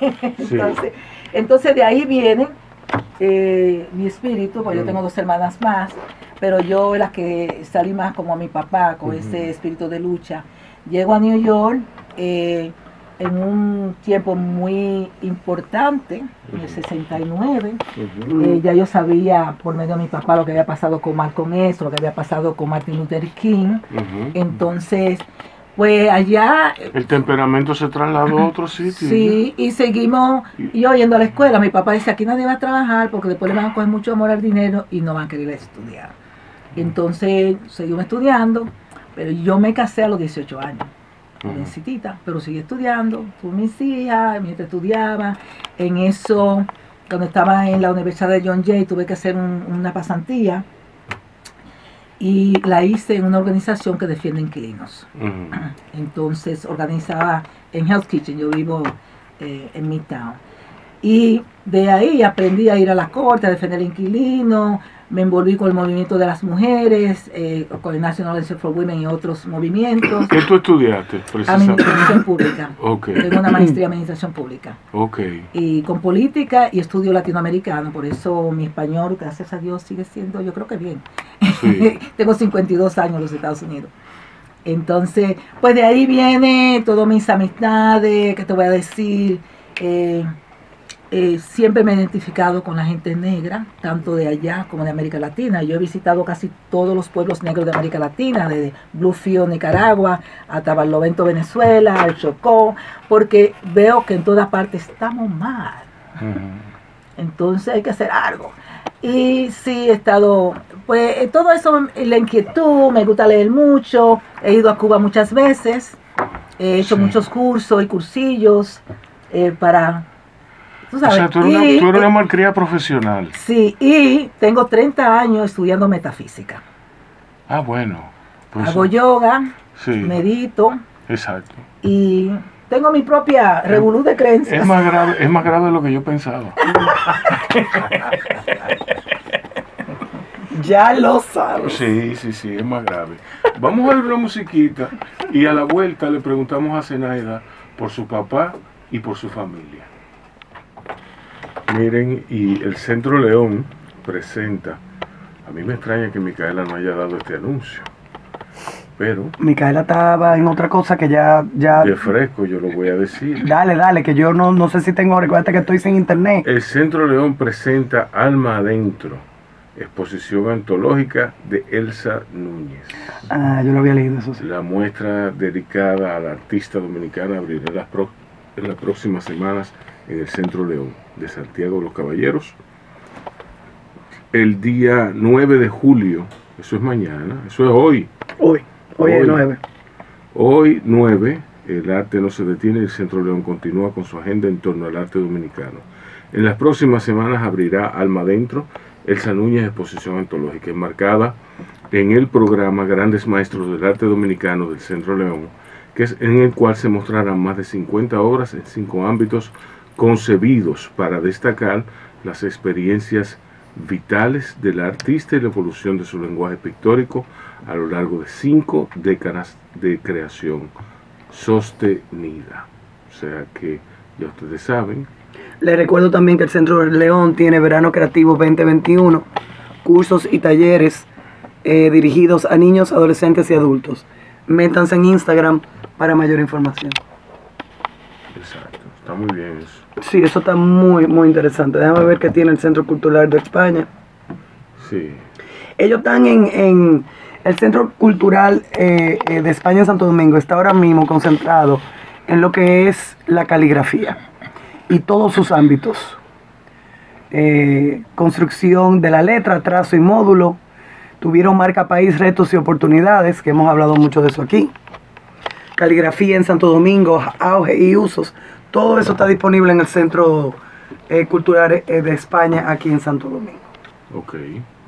entonces, entonces de ahí viene eh, mi espíritu, porque yo tengo dos hermanas más, pero yo la que salí más como a mi papá, con ese espíritu de lucha. Llego a New York eh, en un tiempo muy importante, en el 69. Eh, ya yo sabía por medio de mi papá lo que había pasado con Malcolm X, lo que había pasado con Martin Luther King. Entonces, pues allá... El temperamento se trasladó a otro sitio. Sí, y seguimos yo yendo a la escuela. Mi papá dice, aquí nadie va a trabajar porque después le van a coger mucho amor al dinero y no van a querer estudiar. Entonces seguimos estudiando, pero yo me casé a los 18 años jovencitita, pero seguí estudiando, tuve mis hijas, mientras estudiaba, en eso, cuando estaba en la Universidad de John Jay, tuve que hacer una pasantía y la hice en una organización que defiende inquilinos. Entonces organizaba en Health Kitchen, yo vivo eh, en Midtown. Y de ahí aprendí a ir a la corte, a defender inquilinos, me envolví con el movimiento de las mujeres, eh, con el National for Women y otros movimientos. ¿Qué tú estudiaste? Administración pública. Tengo una maestría en administración pública. Okay. Y con política y estudio latinoamericano, por eso mi español, gracias a Dios, sigue siendo, yo creo que bien. Tengo 52 años en los Estados Unidos. Entonces, pues de ahí viene todas mis amistades, que te voy a decir. Eh, eh, siempre me he identificado con la gente negra, tanto de allá como de América Latina. Yo he visitado casi todos los pueblos negros de América Latina, desde Bluefield, Nicaragua, hasta Barlovento, Venezuela, el Chocó, porque veo que en todas partes estamos mal. Entonces hay que hacer algo. Y sí, he estado, pues eh, todo eso, la inquietud, me gusta leer mucho, he ido a Cuba muchas veces, he hecho muchos cursos y cursillos eh, para o sea, tú eres, una, malcría profesional. Sí, y tengo 30 años estudiando metafísica. Ah, bueno. Pues Hago yoga, medito. Exacto. Y tengo mi propia revolú de creencias. Es más grave, es más grave de lo que yo pensaba. ya lo sabes. Sí, sí, sí, es más grave. Vamos a ver una musiquita y a la vuelta le preguntamos a Zenaida por su papá y por su familia. Miren, y el Centro León presenta, a mí me extraña que Micaela no haya dado este anuncio, pero... Micaela estaba en otra cosa que ya... ya de fresco, yo lo voy a decir. Dale, dale, que yo no, no sé si tengo, recuerda que estoy sin internet. El Centro León presenta Alma Adentro, exposición antológica de Elsa Núñez. Ah, yo lo había leído, eso sí. La muestra dedicada a la artista dominicana abrirá las, en las próximas semanas en el Centro León de Santiago de los Caballeros. El día 9 de julio, eso es mañana, eso es hoy. Hoy, hoy, es 9. Hoy 9, el arte no se detiene, el Centro León continúa con su agenda en torno al arte dominicano. En las próximas semanas abrirá Alma Adentro, Elsa Núñez Exposición Antológica, enmarcada en el programa Grandes Maestros del Arte Dominicano del Centro León, que es en el cual se mostrarán más de 50 obras en cinco ámbitos concebidos para destacar las experiencias vitales del artista y la evolución de su lenguaje pictórico a lo largo de cinco décadas de creación sostenida. O sea que ya ustedes saben. Les recuerdo también que el Centro León tiene Verano Creativo 2021, cursos y talleres eh, dirigidos a niños, adolescentes y adultos. Métanse en Instagram para mayor información. Muy bien eso. Sí, eso está muy, muy interesante. Déjame ver qué tiene el Centro Cultural de España. Sí. Ellos están en, el Centro Cultural eh, eh, de España en Santo Domingo, está ahora mismo concentrado en lo que es la caligrafía y todos sus ámbitos. Eh, construcción de la letra, trazo y módulo. Tuvieron marca país, retos y oportunidades, que hemos hablado mucho de eso aquí. Caligrafía en Santo Domingo, auge y usos. Todo eso está disponible en el Centro eh, Cultural eh, de España, aquí en Santo Domingo. Ok,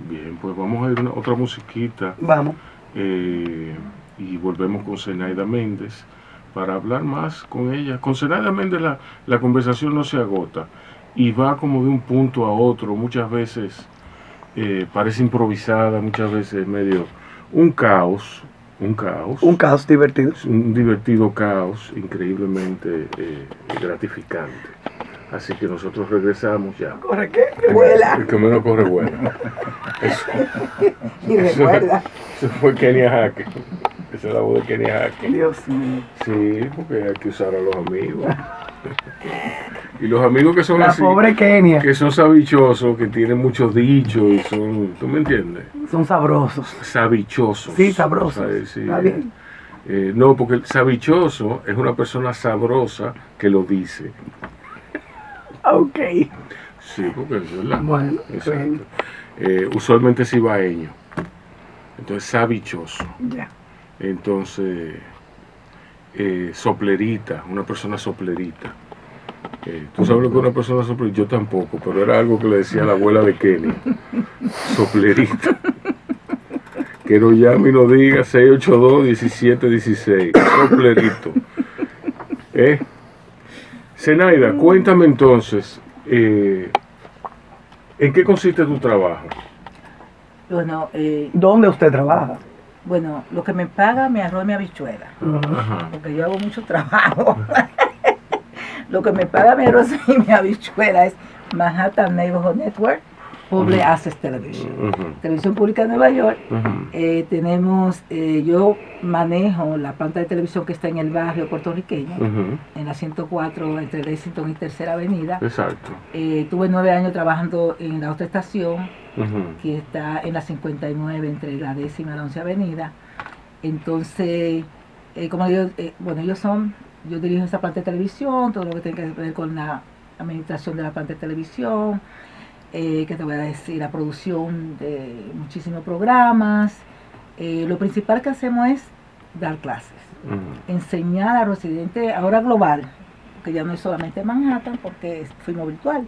bien, pues vamos a ir a otra musiquita. Vamos. Eh, y volvemos con Zenaida Méndez para hablar más con ella. Con Zenaida Méndez la, la conversación no se agota y va como de un punto a otro, muchas veces parece improvisada, muchas veces medio un caos, Un caos. Un caos divertido. Un divertido caos, increíblemente eh, gratificante. Así que nosotros regresamos ya. ¿Corre qué? vuela. El que menos corre vuela. Eso, y recuerda. Eso, fue Kenia Jaque. Esa es la voz de Kenia Jaque. Dios mío. Sí, porque hay que usar a los amigos. Y los amigos que son la así, pobre Kenia. que son sabichosos, que tienen muchos dichos y son, ¿tú me entiendes? Son sabrosos. Sabichosos. Sí, sabrosos. O sea, sí, Está bien. eh, no, porque el sabichoso es una persona sabrosa que lo dice. Ok. Sí, porque es verdad. Bueno, Exacto. Eh, usualmente es ibaeño. Entonces, sabichoso. Ya. Entonces, eh, soplerita, una persona soplerita. Eh, ¿Tú sabes lo que es una persona soplerita? Yo tampoco, pero era algo que le decía la abuela de Kenny. Soplerita. Que no llame y no diga 682-1716. Soplerito. ¿Eh? Zenaida, cuéntame entonces, eh, ¿en qué consiste tu trabajo? Bueno, eh, ¿Dónde usted trabaja? bueno, lo que me paga mi arroz y mi habichuela. Ajá. porque yo hago mucho trabajo. Lo que me paga mi arroz y mi habichuela es Manhattan Neighborhood Network, Public Ujú. Access Television. Ujú, Televisión Pública de Nueva York. ujú. Eh, tenemos, eh, yo manejo la planta de televisión que está en el barrio puertorriqueño, en la 104 entre Lexington y Tercera Avenida. Exacto. Eh, tuve nueve años trabajando en la otra estación, que está en la 59 entre la décima y la 11 avenida. Entonces, eh, como yo, eh, bueno, ellos son, yo dirijo esa planta de televisión, todo lo que tiene que ver con la administración de la planta de televisión, eh, que te voy a decir, la producción de muchísimos programas. Eh, lo principal que hacemos es dar clases, ujú. enseñar a residentes, ahora global, que ya no es solamente Manhattan, porque fuimos virtual,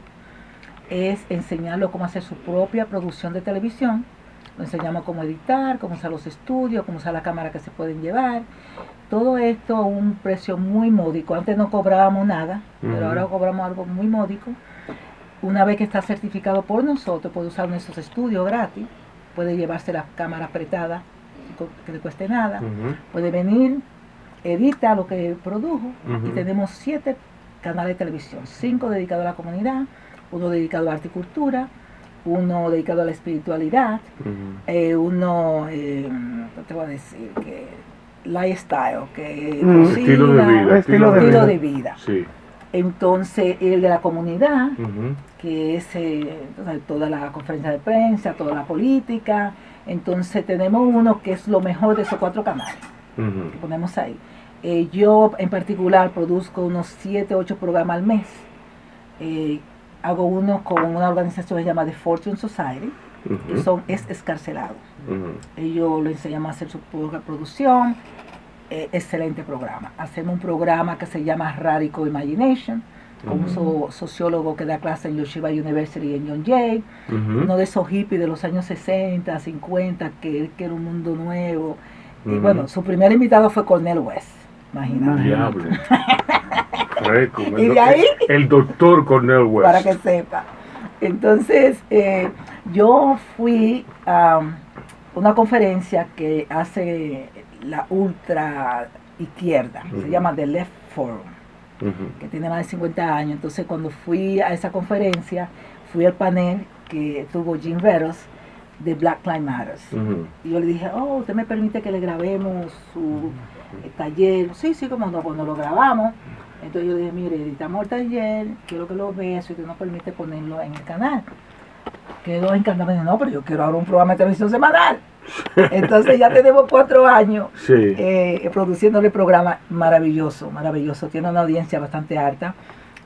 es enseñarlo cómo hacer su propia producción de televisión. Lo enseñamos cómo editar, cómo usar los estudios, cómo usar la cámara que se pueden llevar. Todo esto a un precio muy módico. Antes no cobrábamos nada, pero ahora cobramos algo muy módico. Una vez que está certificado por nosotros, puede usar nuestros estudios gratis, puede llevarse la cámara apretada, que le cueste nada, puede venir, edita lo que produjo y tenemos siete canales de televisión, cinco dedicados a la comunidad, uno dedicado a arte y cultura, uno dedicado a la espiritualidad, eh, uno, eh, ¿qué te voy a decir? Que lifestyle, que Mm. cocina, Estilo de vida. Estilo de vida. de vida. Sí. Entonces, el de la comunidad, que es eh, toda la conferencia de prensa, toda la política. Entonces, tenemos uno que es lo mejor de esos cuatro canales que ponemos ahí. Eh, yo en particular produzco unos 7, 8 programas al mes. Eh, hago uno con una organización que se llama The Fortune Society, que son es escarcelados. ujú. Ellos lo enseñamos a hacer su propia producción. Eh, excelente programa. Hacemos un programa que se llama Radical Imagination, con un so- sociólogo que da clase en Yeshiva University y en John Jay. Uno de esos hippies de los años 60, 50, que, que era un mundo nuevo. Y bueno, su primer invitado fue Cornel West. Imagínate. Diablo. Y de ahí- El doctor Cornel West. para que sepa. Entonces, eh, yo fui a una conferencia que hace la ultra izquierda, se llama The Left Forum, que tiene más de 50 años. Entonces, cuando fui a esa conferencia, fui al panel que tuvo Jim Veros de Black Lives Matter. Y yo le dije, oh, ¿usted me permite que le grabemos su eh, taller? Sí, sí, como no, cuando lo grabamos. Entonces yo le dije, mire, editamos el taller, quiero que lo vea, si usted nos permite ponerlo en el canal. Quedó encantado, me dijo, no, pero yo quiero ahora un programa de televisión semanal. Entonces ya tenemos cuatro años Sí. eh, produciéndole programa maravilloso, maravilloso. Tiene una audiencia bastante alta.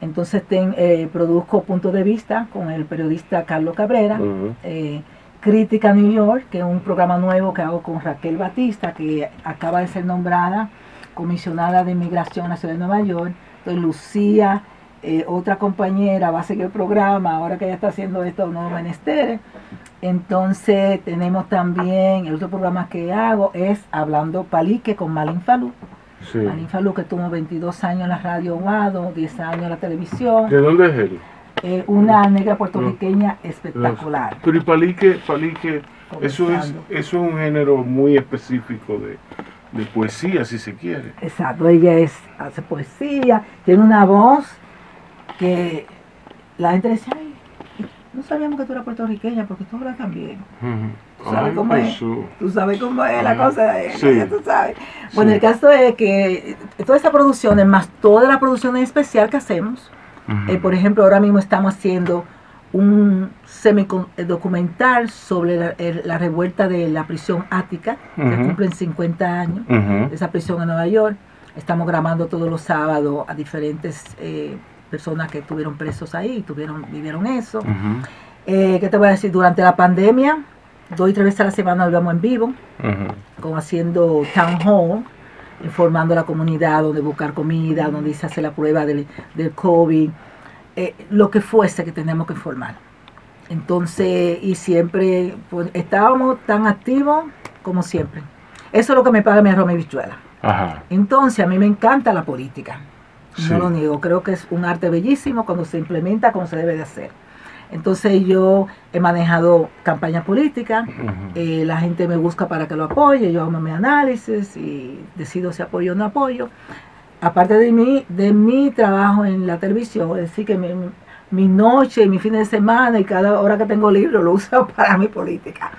Entonces ten, eh, produzco Punto de Vista con el periodista Carlos Cabrera. Eh, Crítica New York, que es un programa nuevo que hago con Raquel Batista, que acaba de ser nombrada comisionada de inmigración en la ciudad de Nueva York. Entonces Lucía, eh, otra compañera, va a seguir el programa, ahora que ella está haciendo estos nuevos menesteres. Entonces tenemos también, el otro programa que hago es Hablando Palique con Malin Falú. Sí. Malin Falú que tuvo 22 años en la radio Guado, 10 años en la televisión. ¿De dónde es él? Eh, una negra puertorriqueña espectacular. Pero y palique, palique, eso es, eso es un género muy específico de, de poesía, si se quiere. Exacto, ella es, hace poesía, tiene una voz que la gente ay, no sabíamos que tú eras puertorriqueña porque tú hablas también. ¿Tú sabes cómo es? Tú sabes cómo es la cosa, sí. tú sabes. Bueno, el caso es que todas esas producciones, más todas las producciones especiales que hacemos, eh, por ejemplo, ahora mismo estamos haciendo un semi-documental sobre la, revuelta de la prisión ática, que cumplen 50 años, de esa prisión en Nueva York. Estamos grabando todos los sábados a diferentes eh, personas que estuvieron presos ahí, tuvieron, vivieron eso. Eh, ¿Qué te voy a decir? Durante la pandemia, dos y tres veces a la semana íbamos en vivo, como haciendo town hall, informando a la comunidad donde buscar comida, donde se hace la prueba del, del COVID, eh, lo que fuese que tenemos que informar. Entonces, y siempre pues, estábamos tan activos como siempre. Eso es lo que me paga mi arroz y bichuela. Entonces, a mí me encanta la política. No lo niego. Creo que es un arte bellísimo cuando se implementa como se debe de hacer. Entonces yo he manejado campaña política, eh, la gente me busca para que lo apoye, yo hago mi análisis y decido si apoyo o no apoyo. Aparte de mi, de mi trabajo en la televisión, es decir, que mi, mi noche, mi fin de semana y cada hora que tengo libro lo uso para mi política.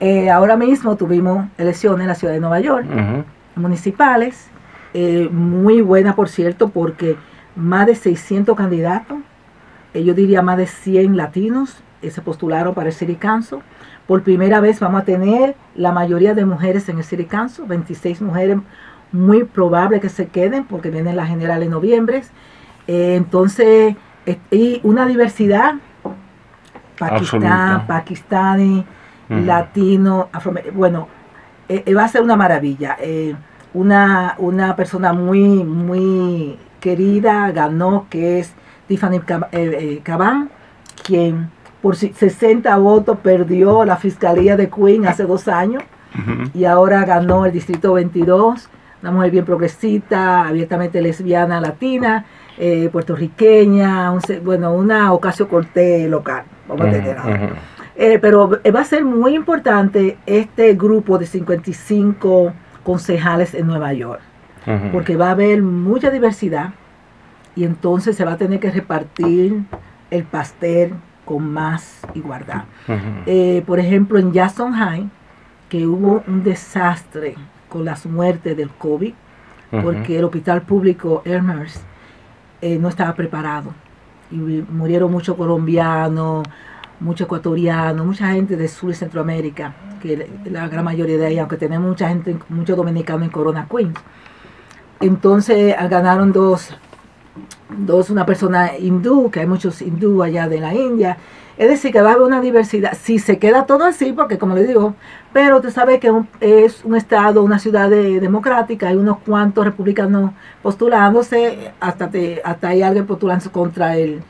Eh, ahora mismo tuvimos elecciones en la ciudad de Nueva York, municipales, eh, muy buena por cierto, porque más de 600 candidatos eh, yo diría más de 100 latinos eh, se postularon para el City Council. Por primera vez vamos a tener la mayoría de mujeres en el City Council, 26 mujeres, muy probable que se queden porque vienen las generales en noviembre. Eh, entonces, y una diversidad, Pakistán, pakistani, latino, afro, bueno, va a ser una maravilla. Una, una persona muy, muy querida ganó, que es Tiffany Caban, eh, eh, quien por 60 votos perdió la fiscalía de Queen hace dos años y ahora ganó el distrito 22, una mujer bien progresista, abiertamente lesbiana, latina, eh, puertorriqueña, bueno, una ocasio corte local, vamos a tener ahora. pero va a ser muy importante este grupo de 55 concejales en Nueva York, porque va a haber mucha diversidad, y entonces se va a tener que repartir el pastel con más igualdad. Eh, por ejemplo, en Jackson High, que hubo un desastre con las muertes del COVID, porque el hospital público Elmhurst eh, no estaba preparado. Y murieron muchos colombianos, muchos ecuatorianos, mucha gente de Sur y Centroamérica, que la gran mayoría de ellos, aunque tenemos mucha gente, muchos dominicanos en Corona Queens. Entonces ganaron dos dos, una persona hindú, que hay muchos hindú allá de la India. Es decir, que va a haber una diversidad. Si se queda todo así, porque como le digo, pero tú sabes que es un estado, una ciudad democrática, hay unos cuantos republicanos postulándose, hasta, te, hasta hay alguien postulándose contra el,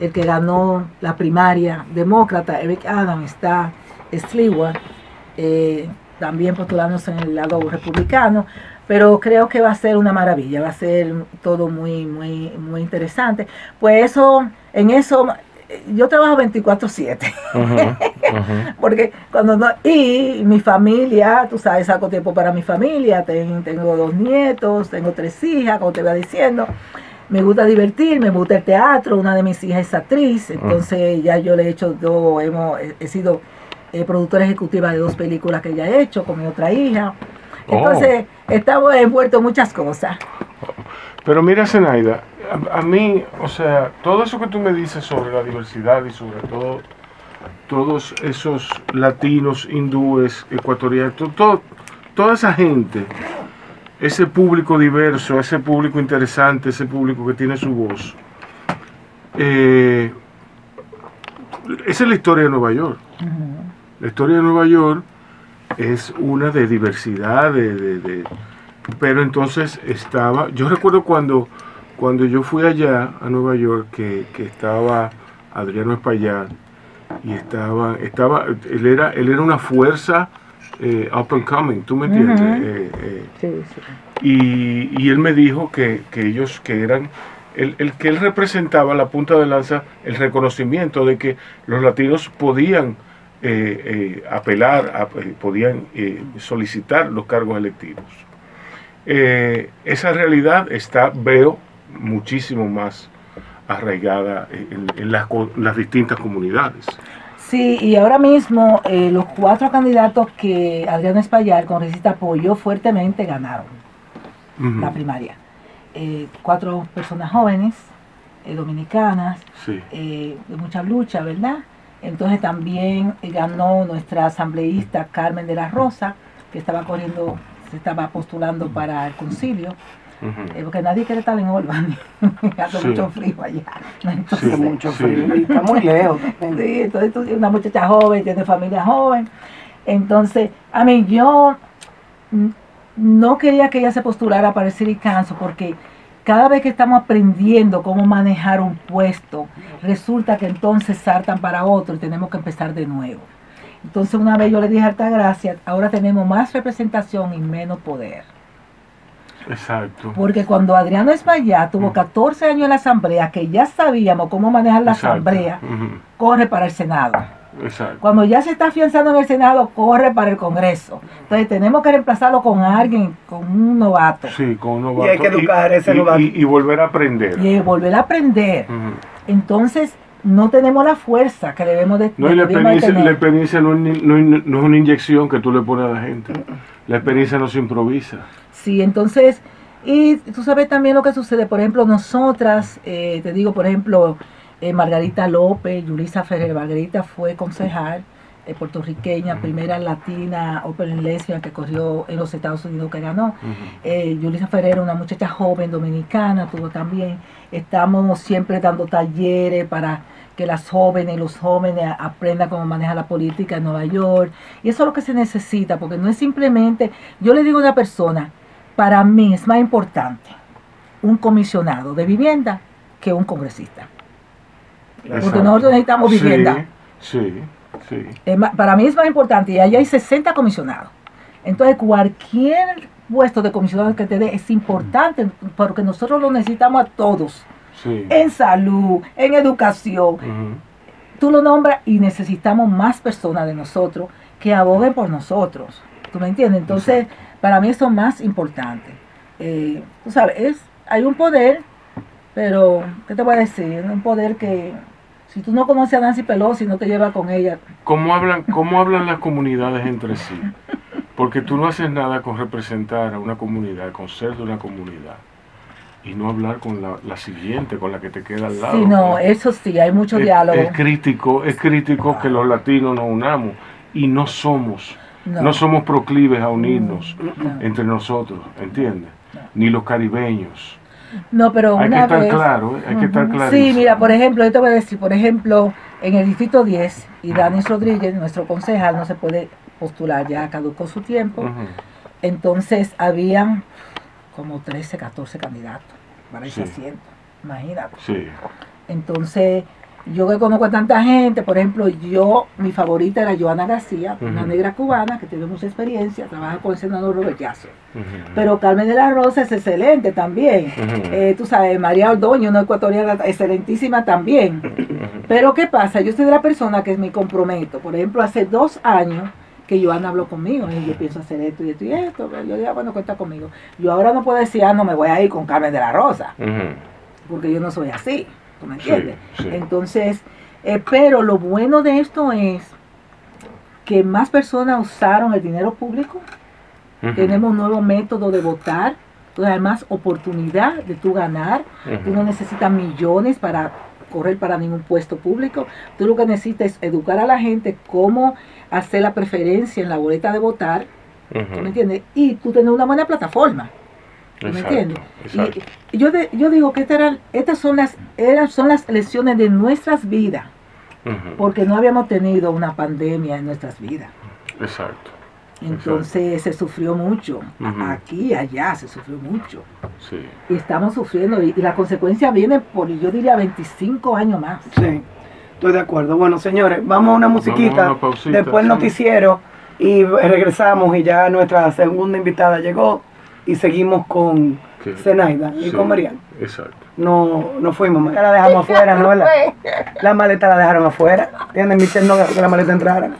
el que ganó la primaria demócrata, Eric Adams, está Sliwa, eh, también postulándose en el lado republicano pero creo que va a ser una maravilla, va a ser todo muy, muy, muy interesante. Pues eso, en eso, yo trabajo 24/7, porque cuando no, y mi familia, tú sabes, saco tiempo para mi familia, tengo dos nietos, tengo tres hijas, como te iba diciendo, me gusta divertirme, me gusta el teatro, una de mis hijas es actriz, entonces ya yo le he hecho, yo hemos, he, sido eh, productora ejecutiva de dos películas que ya he hecho con mi otra hija. Entonces, oh. estamos envueltos en muchas cosas. Pero mira, Zenaida, a, mí, o sea, todo eso que tú me dices sobre la diversidad y sobre todo todos esos latinos, hindúes, ecuatorianos, todo, toda esa gente, ese público diverso, ese público interesante, ese público que tiene su voz, eh, esa es la historia de Nueva York. La historia de Nueva York es una de diversidad, de, pero entonces estaba, yo recuerdo cuando, cuando yo fui allá a Nueva York, que, estaba Adriano Espaillat, y estaba, estaba, él era, él era una fuerza eh, up and coming, ¿tú me entiendes? Eh, eh, sí, sí. Y, y, él me dijo que, que ellos, que eran, el, el, que él representaba la punta de lanza, el reconocimiento de que los latinos podían eh, apelar, a, podían solicitar los cargos electivos. esa realidad está, veo, muchísimo más arraigada en, las, las, distintas comunidades. Sí, y ahora mismo eh, los cuatro candidatos que Adriano Espaillat, congresista, apoyó fuertemente, ganaron la primaria. Eh, cuatro personas jóvenes, eh, dominicanas, de mucha lucha, ¿verdad? Entonces también ganó nuestra asambleísta Carmen de la Rosa, que estaba corriendo, se estaba postulando para el concilio. Eh, porque nadie quiere estar en Albany. Hace mucho frío allá. Entonces, mucho frío. Y está muy lejos. sí, entonces una muchacha joven, tiene familia joven. Entonces, a mí yo no quería que ella se postulara para el City Council porque cada vez que estamos aprendiendo cómo manejar un puesto, resulta que entonces saltan para otro y tenemos que empezar de nuevo. Entonces una vez yo le dije harta gracias, ahora tenemos más representación y menos poder. Exacto. Porque cuando Adriano Espaillat tuvo 14 años en la asamblea, que ya sabíamos cómo manejar la asamblea, corre para el Senado. Exacto. Cuando ya se está afianzando en el Senado, corre para el Congreso. Entonces tenemos que reemplazarlo con alguien, con un novato. Sí, con un novato. Y hay que educar a ese novato. Y, volver a aprender. Y volver a aprender. Entonces, no tenemos la fuerza que debemos de No, y la experiencia, la experiencia no, es, una inyección que tú le pones a la gente. La experiencia no se improvisa. Sí, entonces, y tú sabes también lo que sucede, por ejemplo, nosotras, eh, te digo, por ejemplo, eh, Margarita López, Yulisa Ferrer, Margarita fue concejal eh, puertorriqueña, primera latina Open Lesbian que corrió en los Estados Unidos que ganó. Yulisa Ferrer, una muchacha joven dominicana, tuvo también. Estamos siempre dando talleres para que las jóvenes, los jóvenes aprendan cómo manejar la política en Nueva York. Y eso es lo que se necesita, porque no es simplemente, yo le digo a una persona, para mí es más importante un comisionado de vivienda que un congresista. Porque nosotros necesitamos vivienda. Sí, sí. para mí es más importante y allá hay 60 comisionados. Entonces cualquier puesto de comisionado que te dé es importante porque nosotros lo necesitamos a todos. En salud, en educación. Tú lo nombras y necesitamos más personas de nosotros que aboguen por nosotros. ¿Tú me entiendes? Entonces, para mí eso es más importante. Eh, tú sabes, hay un poder, pero, ¿qué te voy a decir? Un poder que, si tú no conoces a Nancy Pelosi, no te lleva con ella. ¿Cómo hablan, cómo hablan las comunidades entre sí? Porque tú no haces nada con representar a una comunidad, con ser de una comunidad y no hablar con la, siguiente, con la que te queda al lado. Sí, no, eso sí, hay mucho diálogo. Es crítico, es crítico que los latinos nos unamos y no somos no. somos proclives a unirnos entre nosotros, ¿entiendes? Ni los caribeños. No, pero hay que estar claro, ¿eh? hay que estar claro. Sí, mira, por ejemplo, yo te voy a decir, por ejemplo, en el distrito 10, y Danis Rodríguez, nuestro concejal, no se puede postular, ya caducó su tiempo. Entonces, habían como 13, 14 candidatos para ese asiento, imagínate. Sí. Entonces, yo que conozco a tanta gente, por ejemplo, yo, mi favorita era Joana García, una negra cubana que tiene mucha experiencia, trabaja con el senador Robert Yasso. Pero Carmen de la Rosa es excelente también. Eh, tú sabes, María Ordoño, una ecuatoriana excelentísima también. Pero ¿qué pasa? Yo soy de la persona que me comprometo. Por ejemplo, hace dos años que Joana habló conmigo y yo pienso hacer esto y esto y esto. Yo dije, ah, bueno, cuenta conmigo. Yo ahora no puedo decir, ah, no me voy a ir con Carmen de la Rosa, porque yo no soy así me entiendes? Entonces, eh, pero lo bueno de esto es que más personas usaron el dinero público, tenemos un nuevo método de votar, entonces hay más oportunidad de tú ganar, tú no necesitas millones para correr para ningún puesto público, tú lo que necesitas es educar a la gente cómo hacer la preferencia en la boleta de votar, me entiendes? Y tú tienes una buena plataforma. ¿Me entiendes? Y yo, yo digo que estas, son las, eran, son las lecciones de nuestras vidas, porque no habíamos tenido una pandemia en nuestras vidas. Exacto. Entonces se sufrió mucho, aquí, allá se sufrió mucho. Sí. Y estamos sufriendo, y, la consecuencia viene por, yo diría, 25 años más. Sí, estoy de acuerdo. Bueno, señores, vamos a una musiquita, después el noticiero, y regresamos, y ya nuestra segunda invitada llegó y seguimos con Zenaida y con Mariana. Exacto. No, no fuimos, la dejamos afuera, ¿no? La, la maleta la dejaron afuera. ¿Entiendes? Michelle no que la maleta entrara.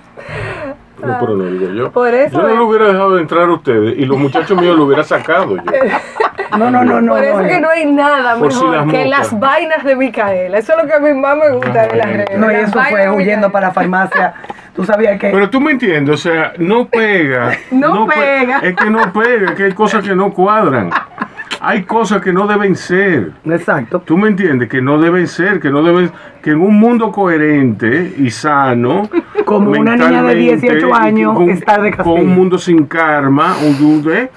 No, pero no digo yo. Por eso yo no lo hubiera dejado de entrar a ustedes y los muchachos míos lo hubiera sacado yo. No, no, no, no. Por eso no, que no hay nada mejor las que las vainas de Micaela. Eso es lo que a mí más me gusta de las redes. No, y eso fue huyendo para la farmacia. Tú sabías que. Pero tú me entiendes, o sea, no pega. No pe- pega. Es que no pega, que hay cosas que no cuadran. Hay cosas que no deben ser. Exacto. Tú me entiendes que no deben ser, que no deben, que en un mundo coherente y sano, Como una niña de mentalmente, 18 y años con, está de con castigo. un mundo sin karma, un dude,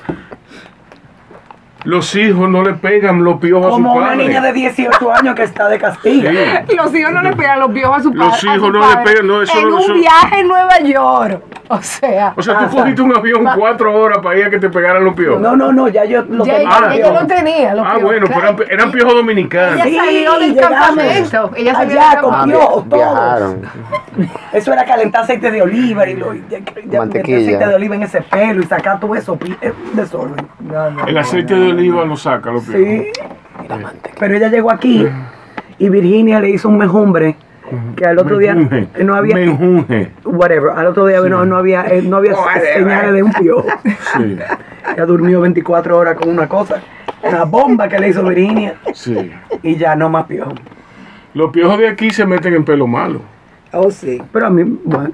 los hijos no le pegan los piojos Como a su una padre. niña de 18 años que está de castigo. Sí. Los hijos no le pegan los piojos a su padre. Los hijos no le pegan, no, eso En no- un eso- viaje en Nueva York. O sea. O sea, tú cogiste un avión cuatro horas para ir a que te pegaran los piojos. No, no, no, ya yo lo ya ella, Ah, ella no. lo tenía. Los Ah, piojos, bueno, pero eran, eran piojos dominicanos. Ella Sí, salió del llegamos. campamento. Ella salió Allá del con campamento. piojos, todos. Viajaron. Eso era calentar aceite de oliva y lo, ya, ya meter Mantequilla. aceite de oliva en ese pelo y sacar todo eso. Es un desorden. No, no, El no, aceite no. Lo saca. Sí. Pero ella llegó aquí y Virginia le hizo un mejumbre que al otro día no había whatever, al otro día no, no había eh, no había señales de un piojo. Sí, Ella durmió 24 horas con una cosa, una bomba que le hizo Virginia sí. y ya no más piojo. Los piojos de aquí se meten en pelo malo. Oh, sí. Pero a mí, bueno,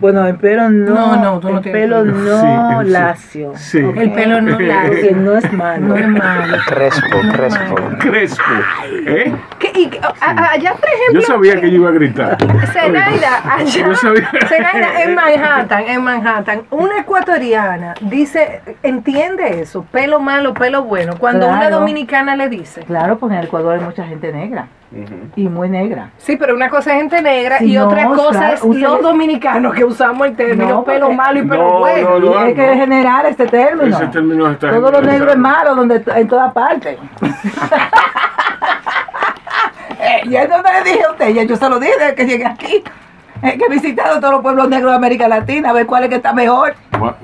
Bueno, el pelo no. No, no, el tienes pelo no lacio. El pelo no lacio. Porque no es malo. No es malo. Crespo, crespo. Crespo. ¿Eh? ¿Qué- y, a- allá, por ejemplo. Yo sabía que yo iba a gritar. Zenaida, allá, Yo sabía. Zenaida, en Manhattan, en Manhattan, una ecuatoriana dice, entiende eso, pelo malo, pelo bueno, cuando una dominicana le dice. Claro, porque en Ecuador hay mucha gente negra. Y muy negra. Sí, pero una cosa es gente negra Sí, y no, otra cosa claro, es los dominicanos que usamos el término No, pelo porque- malo y pelo No, bueno. no, no. hay que generar este término. Ese término está Todo lo negro es malo donde, en todas partes. Eh, y eso no le dije a usted, ya yo se lo dije desde que llegué aquí. Es que he visitado todos los pueblos negros de América Latina a ver cuál es que está mejor.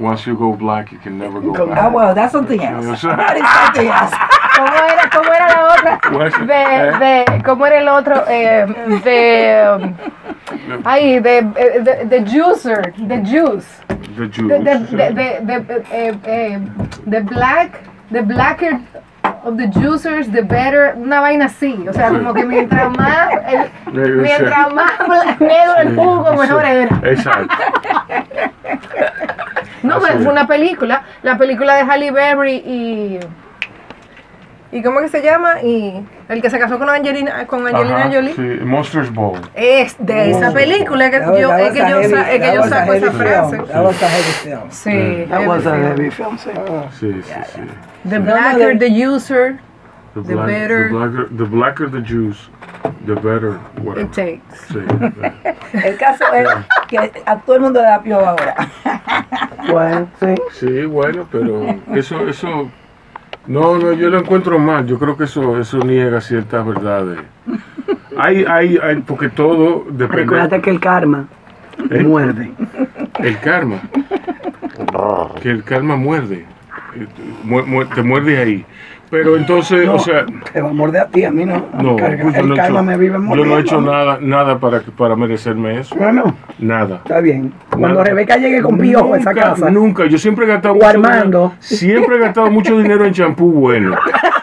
Once you go black, you can never go Con back. Ah, well, that's something else. That is something else. ¿Cómo era, cómo era la otra? De, ¿Eh? de, ¿Cómo era el otro? Eh, de, um, ay, de, de, de, de juicer, de juice. The. The, the, the, the, the, eh, eh, the black, the blacker of the juicers, the better, una vaina así. O sea, como que mientras más, el- mientras más negro el jugo, mejor era. Exacto. No, pero fue una película, la película de Halle Berry y... ¿Y cómo que se llama? Y el que se casó con Angelina, con Angelina Ajá, Jolie. Sí, Monsters Ball. Es de esa película que yo, was- es que yo, es que yo saco esa heavy frase. film. That was a heavy film. Sí, that was a heavy film. film, sí. Sí, sí, sí. The blacker the user, The, The black- better- the blacker, the blacker the juice, the better whatever. it takes. Sí. El caso es que a todo el mundo le da piojo ahora. Bueno, sí. Sí, bueno, pero eso, eso, no, no, yo lo encuentro mal. Yo creo que eso, eso niega ciertas verdades. Hay, hay, hay, porque todo depende. Recuérdate que el karma ¿Eh? muerde. El karma, que el karma muerde, mu- mu- te muerde ahí. Pero entonces, No, o sea, te va a morder a ti, a mí no. no, pues yo el no he hecho, me vive yo no he hecho nada, nada para, para merecerme eso. No, no, Nada. está bien. Cuando Nada. Rebeca llegue con piojo a esa casa, Nunca, yo siempre he gastado O mucho Armando. dinero- siempre he gastado mucho dinero en champú bueno.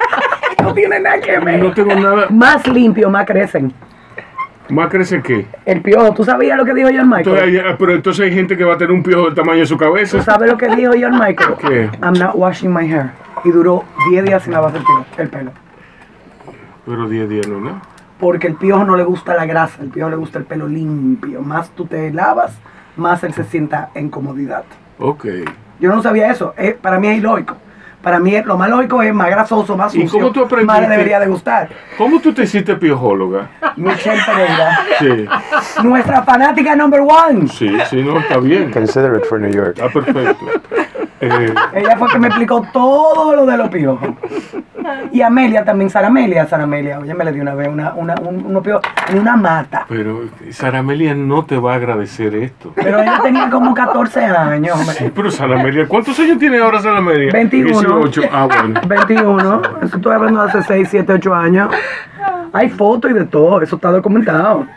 no tiene nada que ver. No tengo nada. Más limpio, más crecen. ¿Más crece que? El piojo, ¿tú sabías lo que dijo John Michael? Entonces, pero entonces hay gente que va a tener un piojo del tamaño de su cabeza. ¿Tú sabes lo que dijo John Michael? ¿Qué? I'm not washing my hair. Y duró 10 días sin lavarse el, piojo- el pelo. Pero 10 días no, ¿no? Porque el piojo no le gusta la grasa, el piojo le gusta el pelo limpio. Más tú te lavas, más él se sienta en comodidad. Ok. Yo no sabía eso. Eh, para mí es ilógico. Para mí es- lo más lógico es más grasoso, más ¿Y sucio. cómo tú Más le aprendiste? debería de gustar. ¿Cómo tú te hiciste piojóloga? Michelle Pereira, Sí, nuestra fanática number one. sí, sí, no, está bien. Consider it for New York. Está perfecto. Eh, Ella fue que me explicó todo lo de los piojos. Y Amelia también, Sara Amelia, Sara Amelia, oye, me le dio una vez una, una, un, unos piojos en una mata. pero Sara Amelia no te va a agradecer esto. Pero ella tenía como 14 años, hombre. Sí, pero Sara Amelia, ¿cuántos años tiene ahora Sara Amelia? 21. 18. Ah, bueno. 21, eso estoy hablando de hace 6, 7, 8 años. Hay fotos y de todo, eso está documentado.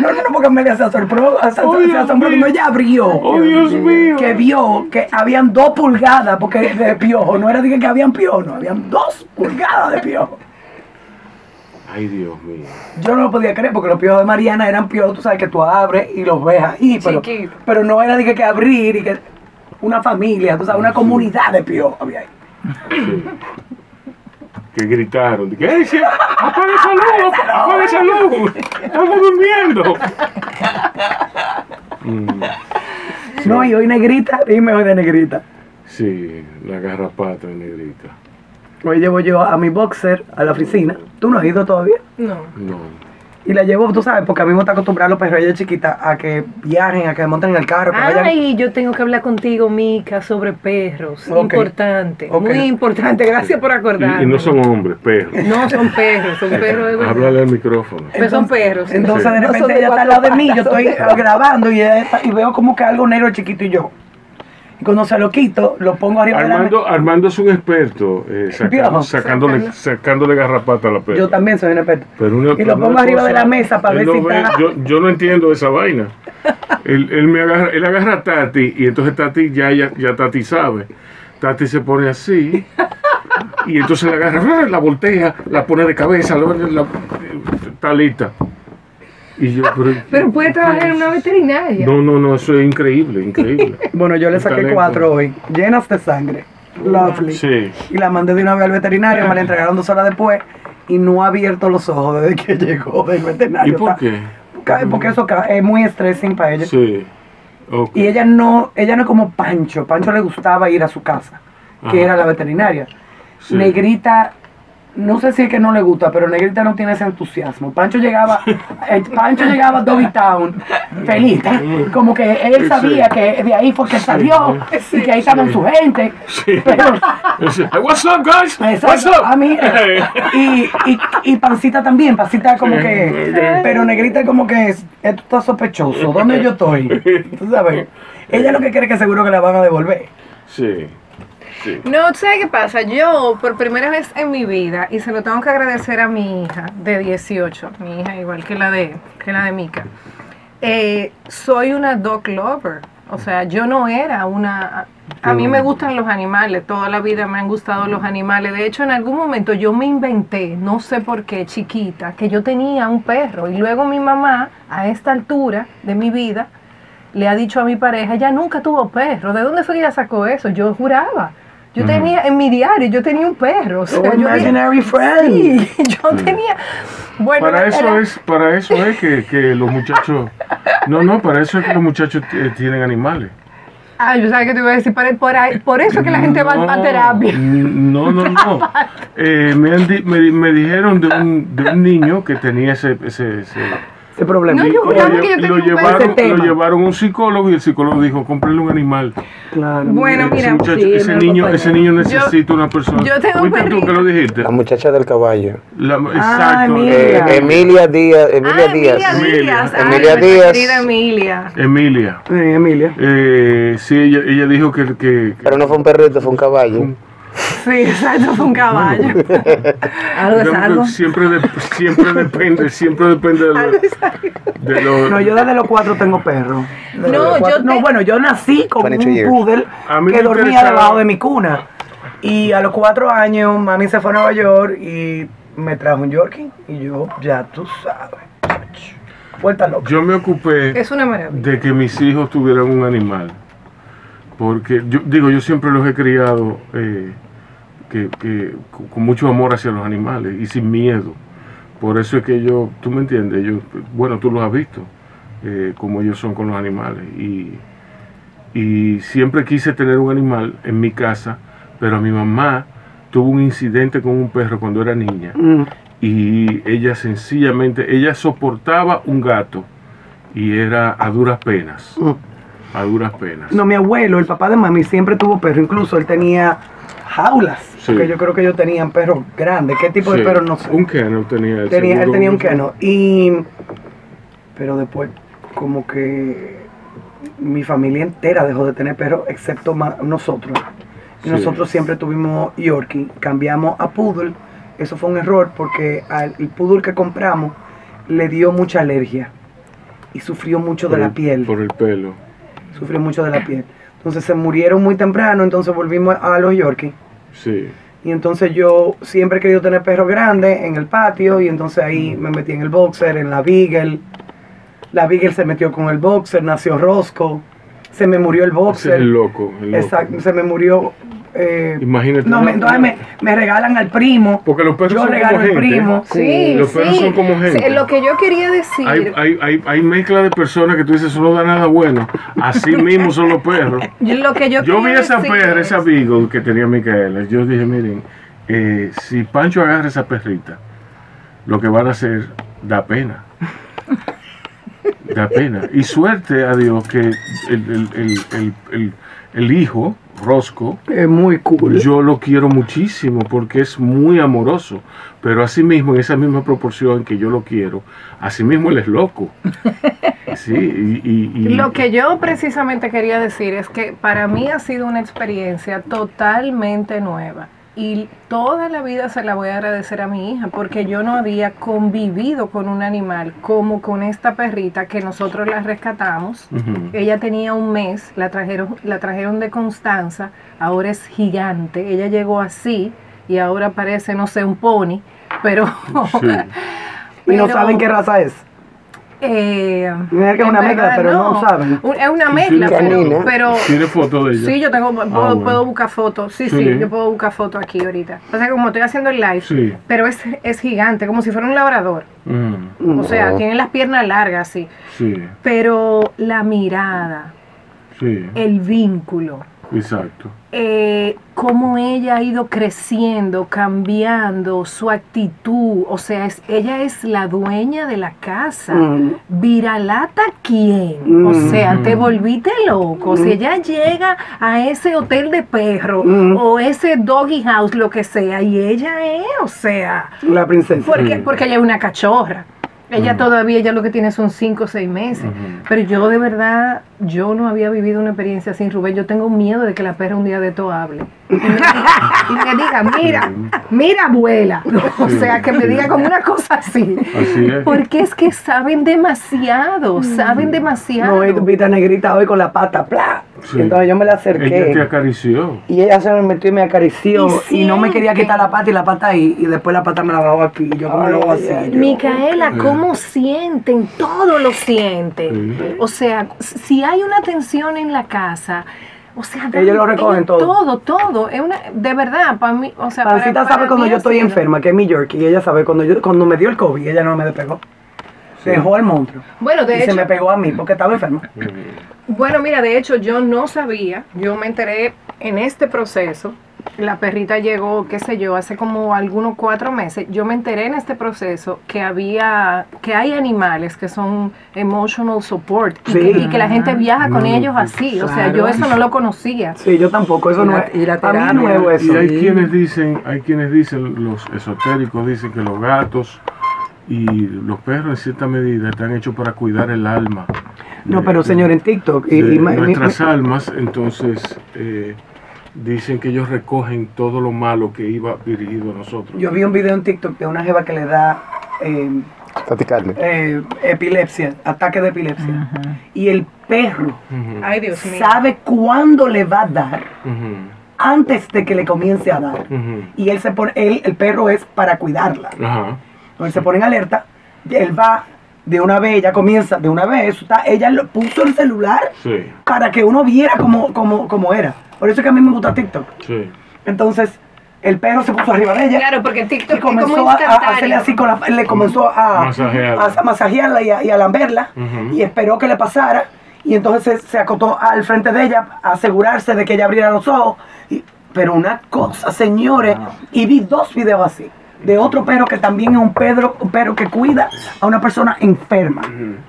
No, no, no, porque Amelia se asombró, se, Oh, se asombró mío. cuando ella abrió. Oh, Dios mío. Que vio que habían dos pulgadas, porque de piojo, no era de que habían piojo, no, habían dos pulgadas de piojo. Ay, Dios mío. Yo no lo podía creer porque los piojos de Mariana eran piojos, tú sabes que tú abres y los ves ahí, pero, Chiquito. pero no era de que, que abrir y que una familia, tú sabes, una comunidad de piojos había ahí. Que gritaron. ¿Qué dice? ¡Apaga esa luz! ¡Apaga esa luz! ¡Estamos durmiendo! Mm, No, y hoy negrita, dime hoy de negrita. sí, la garrapata negrita. Hoy llevo yo a mi boxer a la oficina. ¿Tú no has ido todavía? No. No. Y la llevo, tú sabes, porque a mí me está acostumbrado los perros, ella es chiquita, a que viajen, a que monten en el carro, que vayan. Ay, yo tengo que hablar contigo, Mica, sobre perros. Importante, muy importante. Gracias por acordarme. Y, y no son hombres, perros. No, son perros, son perros de verdad. Háblale al micrófono. Pero son perros. sí. Entonces de No repente de ella está al lado de mí, yo estoy grabando y, ella está- y veo como que algo negro chiquito y yo. Y cuando se lo quito, lo pongo arriba de la mesa. Armando, Armando es un experto eh, sacándole, sacándole garrapata a la perra. Yo también soy un experto. Pero una- y lo pongo arriba cosa, de la mesa para ver no si ve- está. yo, yo no entiendo esa vaina. Él, él me agarra, él agarra a Tati y entonces Tati ya, ya, ya Tati sabe. Tati se pone así y entonces la agarra, la voltea, la pone de cabeza, la, la- está lista. Y yo, pero, Pero puede trabajar en una veterinaria. No, no, no, eso es increíble, increíble. Bueno, yo le saqué talento. cuatro hoy, llenas de sangre. Lovely. Sí. Y la mandé de una vez al veterinario, me la entregaron dos horas después y no ha abierto los ojos desde que llegó del ¿Y veterinario. por Está- qué? Ca- Porque eso es muy stressing para ella. Sí. Y ella no, ella no es como Pancho. Pancho le gustaba ir a su casa, que Ajá. era la veterinaria. Sí. Negrita, no sé si es que no le gusta, pero Negrita no tiene ese entusiasmo. Pancho llegaba, eh, Pancho llegaba a Dobby Town feliz, como que él sabía que de ahí fue que salió y que ahí estaban su gente. Pero, Dice, "Hey, What's up, guys? Exacto, What's up? a mí, eh, y, y, y Pancita también, Pancita como que, pero Negrita como que es- esto está sospechoso, ¿dónde yo estoy? Tú sabes, ella lo que quiere que seguro que la van a devolver. Sí. No, ¿sabes qué pasa? Yo, por primera vez en mi vida, y se lo tengo que agradecer a mi hija de 18, mi hija igual que la de, que la de Mika, eh, soy una dog lover. O sea, yo no era una... A mí me gustan los animales, toda la vida me han gustado los animales. De hecho, en algún momento yo me inventé, no sé por qué, chiquita, que yo tenía un perro. Y luego mi mamá, a esta altura de mi vida, le ha dicho a mi pareja, ella nunca tuvo perro. ¿De dónde fue que ella sacó eso? Yo juraba. Yo tenía, en mi diario, yo tenía un perro. O sea, Oh, yo imaginary friend. Sí, yo tenía... Bueno, Para eso era- es, para eso es que, que los muchachos, no, no, para eso es que los muchachos t- tienen animales. Ah, yo sabía que te iba a decir, por, por, ahí- por eso es que la gente va a terapia. No, no, no. Eh, me, han di- me, me dijeron de un, de un niño que tenía ese, ese, ese- Ese problema. No, yo lo, juraba lle- que yo tenía lo un perro. llevaron, Ese tema. lo llevaron a un psicólogo y el psicólogo dijo, cómprele un animal. Claro. Bueno, ese mira, muchacho, sí, ese niño, ese niño necesita una persona. yo tengo un ¿Fuiste tú que perrito. lo dijiste? La muchacha del caballo. La- exacto. Emilia. Eh, Emilia. Díaz. Emilia ah, Díaz. Emilia Díaz. Ay, Emilia nuestra Díaz. Querida Emilia. Emilia. Sí, Emilia. Eh, sí, ella, ella dijo que, que- que- Pero no fue un perrito, fue un caballo. Sí, exacto, fue un caballo. Algo es algo. Siempre, de- siempre depende, siempre depende de lo, de lo- No, yo desde los cuatro tengo perro. Desde No, yo no, te- bueno, yo nací con 22 un poodle que dormía interesaba- debajo de mi cuna. Y a los cuatro años, mami se fue a Nueva York y me trajo un Yorkie. Y yo, ya tú sabes. Vuelta loca. Yo me ocupé Es una maravilla. de que mis hijos tuvieran un animal. Porque yo digo, yo siempre los he criado eh, que, que con con mucho amor hacia los animales y sin miedo. Por eso es que yo, tú me entiendes, yo, bueno, tú los has visto, eh, como ellos son con los animales. Y, y siempre quise tener un animal en mi casa, pero mi mamá tuvo un incidente con un perro cuando era niña Mm. y ella sencillamente, ella soportaba un gato y era a duras penas, Mm. a duras penas. No, mi abuelo, el papá de mami, siempre tuvo perro. Incluso él tenía jaulas. Sí. Porque yo creo que ellos tenían perros grandes. ¿Qué tipo Sí, de perros? No sé. Un kennel tenía él, Tenía, él tenía un kennel. Y, pero después, como que mi familia entera dejó de tener perros, excepto nosotros. Y Sí. nosotros siempre tuvimos Yorkie. Cambiamos a Poodle. Eso fue un error porque al el Poodle que compramos le dio mucha alergia. y sufrió mucho de la el- piel. Por el pelo. Sufrió mucho de la piel. Entonces se murieron muy temprano, entonces volvimos a los Yorkie. Sí. Y entonces yo siempre he querido tener perros grandes en el patio y entonces ahí me metí en el boxer, en la Beagle. La Beagle se metió con el boxer, nació Roscoe, se me murió el Ese es boxer. el loco. el loco. Exacto, se me murió. Eh, Imagínate. no, me, entonces me, me regalan al primo. Porque los perros yo son regalo como al gente. primo. Sí, Los perros sí. son como gente. Sí, Lo que yo quería decir, Hay, hay, hay, hay mezcla de personas que tú dices, eso no da nada bueno. Así mismo son los perros. lo que yo, Yo vi esa perra, es- esa Beagle que tenía Micaela. Yo dije, miren, eh, si Pancho agarra esa perrita, lo que van a hacer da pena. Da pena. Y suerte a Dios que el, el, el, el, el- el hijo, Rosco, Es muy cool. yo lo quiero muchísimo porque es muy amoroso. Pero así mismo, en esa misma proporción que yo lo quiero, así mismo él es loco. Sí, y, y- y- Lo que yo precisamente quería decir es que para mí ha sido una experiencia totalmente nueva y toda la vida se la voy a agradecer a mi hija porque yo no había convivido con un animal como con esta perrita que nosotros la rescatamos. Ella tenía un mes, la trajeron, la trajeron de Constanza, ahora es gigante, ella llegó así y ahora parece, no sé, un pony, pero... Sí. y no pero- saben qué raza es. Eh, que es una mezcla, pero no saben. Un- Es una Sí, mezcla, sí, pero, pero ¿Tiene foto de ella? sí, yo tengo, puedo, bueno. puedo buscar fotos. Sí, sí, Sí. yo puedo buscar fotos aquí ahorita. O sea, como estoy haciendo el live, Sí. pero es, es gigante, como si fuera un labrador. Mm, O sea, tiene las piernas largas, así. sí, Pero la mirada, sí, el vínculo, exacto. eh, cómo ella ha ido creciendo, cambiando su actitud. O sea, es, ella es la dueña de la casa. Mm. ¿Viralata quién? O Mm. sea, te volviste loco. Si ella llega a ese hotel de perro Mm. o ese doggy house, lo que sea, y ella es, o sea, La princesa. porque, porque ella es una cachorra. Ella todavía, ella lo que tiene son cinco o seis meses. Ujú. Pero yo de verdad, yo no había vivido una experiencia sin Rubén. Yo tengo miedo de que la perra un día de todo hable. Y me diga, y me diga, mira, mira abuela. O Sí, sea, que me diga como una cosa así. Así es. Porque es que saben demasiado, saben demasiado. No, y viste negrita hoy con la pata, ¡plá! Sí. Y entonces yo me la Ella te acerqué. acarició. Y ella se me metió y me acarició. Y Y, no me quería quitar la pata y la pata ahí. Y después la pata me la bajó aquí. Y yo como lo hago así. yo- Micaela, ¿cómo sienten? Todo lo sienten. Sí. O sea, si hay una tensión en la casa, o sea, Ellos lo recogen todo. Todo, todo. Es una, de verdad, para mí, o sea, para- Pancita para sabe cuando mí yo estoy enferma, que es mi Yorkie. Y ella sabe cuando yo cuando me dio el COVID, ella no me despegó. Dejó al monstruo. Bueno, y de se hecho, me pegó a mí porque estaba enferma. bueno, mira, de hecho yo no sabía, yo me enteré en este proceso. La perrita llegó, qué sé yo, hace como algunos cuatro meses. Yo me enteré en este proceso que había, que hay animales que son emotional support y, Sí. que, y que la gente viaja con No, ellos pues, así. O sea, yo eso no lo conocía. Sí, yo tampoco, eso Y no la- es. y la a mí terapia. nuevo eso. Y hay Sí. quienes dicen, hay quienes dicen, los esotéricos dicen que los gatos y los perros en cierta medida están hechos para cuidar el alma. No, de- pero señor, en TikTok. Y, y nuestras mi- almas, entonces eh, dicen que ellos recogen todo lo malo que iba dirigido a nosotros. yo vi un video en TikTok de una jeva que le da eh, eh, epilepsia, ataque de epilepsia. Y el perro Ujú, Ay, Dios mío. sabe cuándo le va a dar ujú, antes de que le comience a dar. ujú. Y él se pone, él, el perro es para cuidarla. Ajá. Entonces se pone en alerta, él va de una vez, ella comienza de una vez, está, ella lo puso el celular Sí, para que uno viera cómo, cómo, cómo era. Por eso es que a mí me gusta TikTok. sí. Entonces, el perro se puso arriba de ella Claro, porque TikTok y es como comenzó a, hacerle así con la, le comenzó a Masajearla. a masajearla y a, y a lamberla y esperó que le pasara y entonces se, se acotó al frente de ella a asegurarse de que ella abriera los ojos y- pero una cosa señores y vi dos videos así de otro perro que también es un perro, un perro que cuida a una persona enferma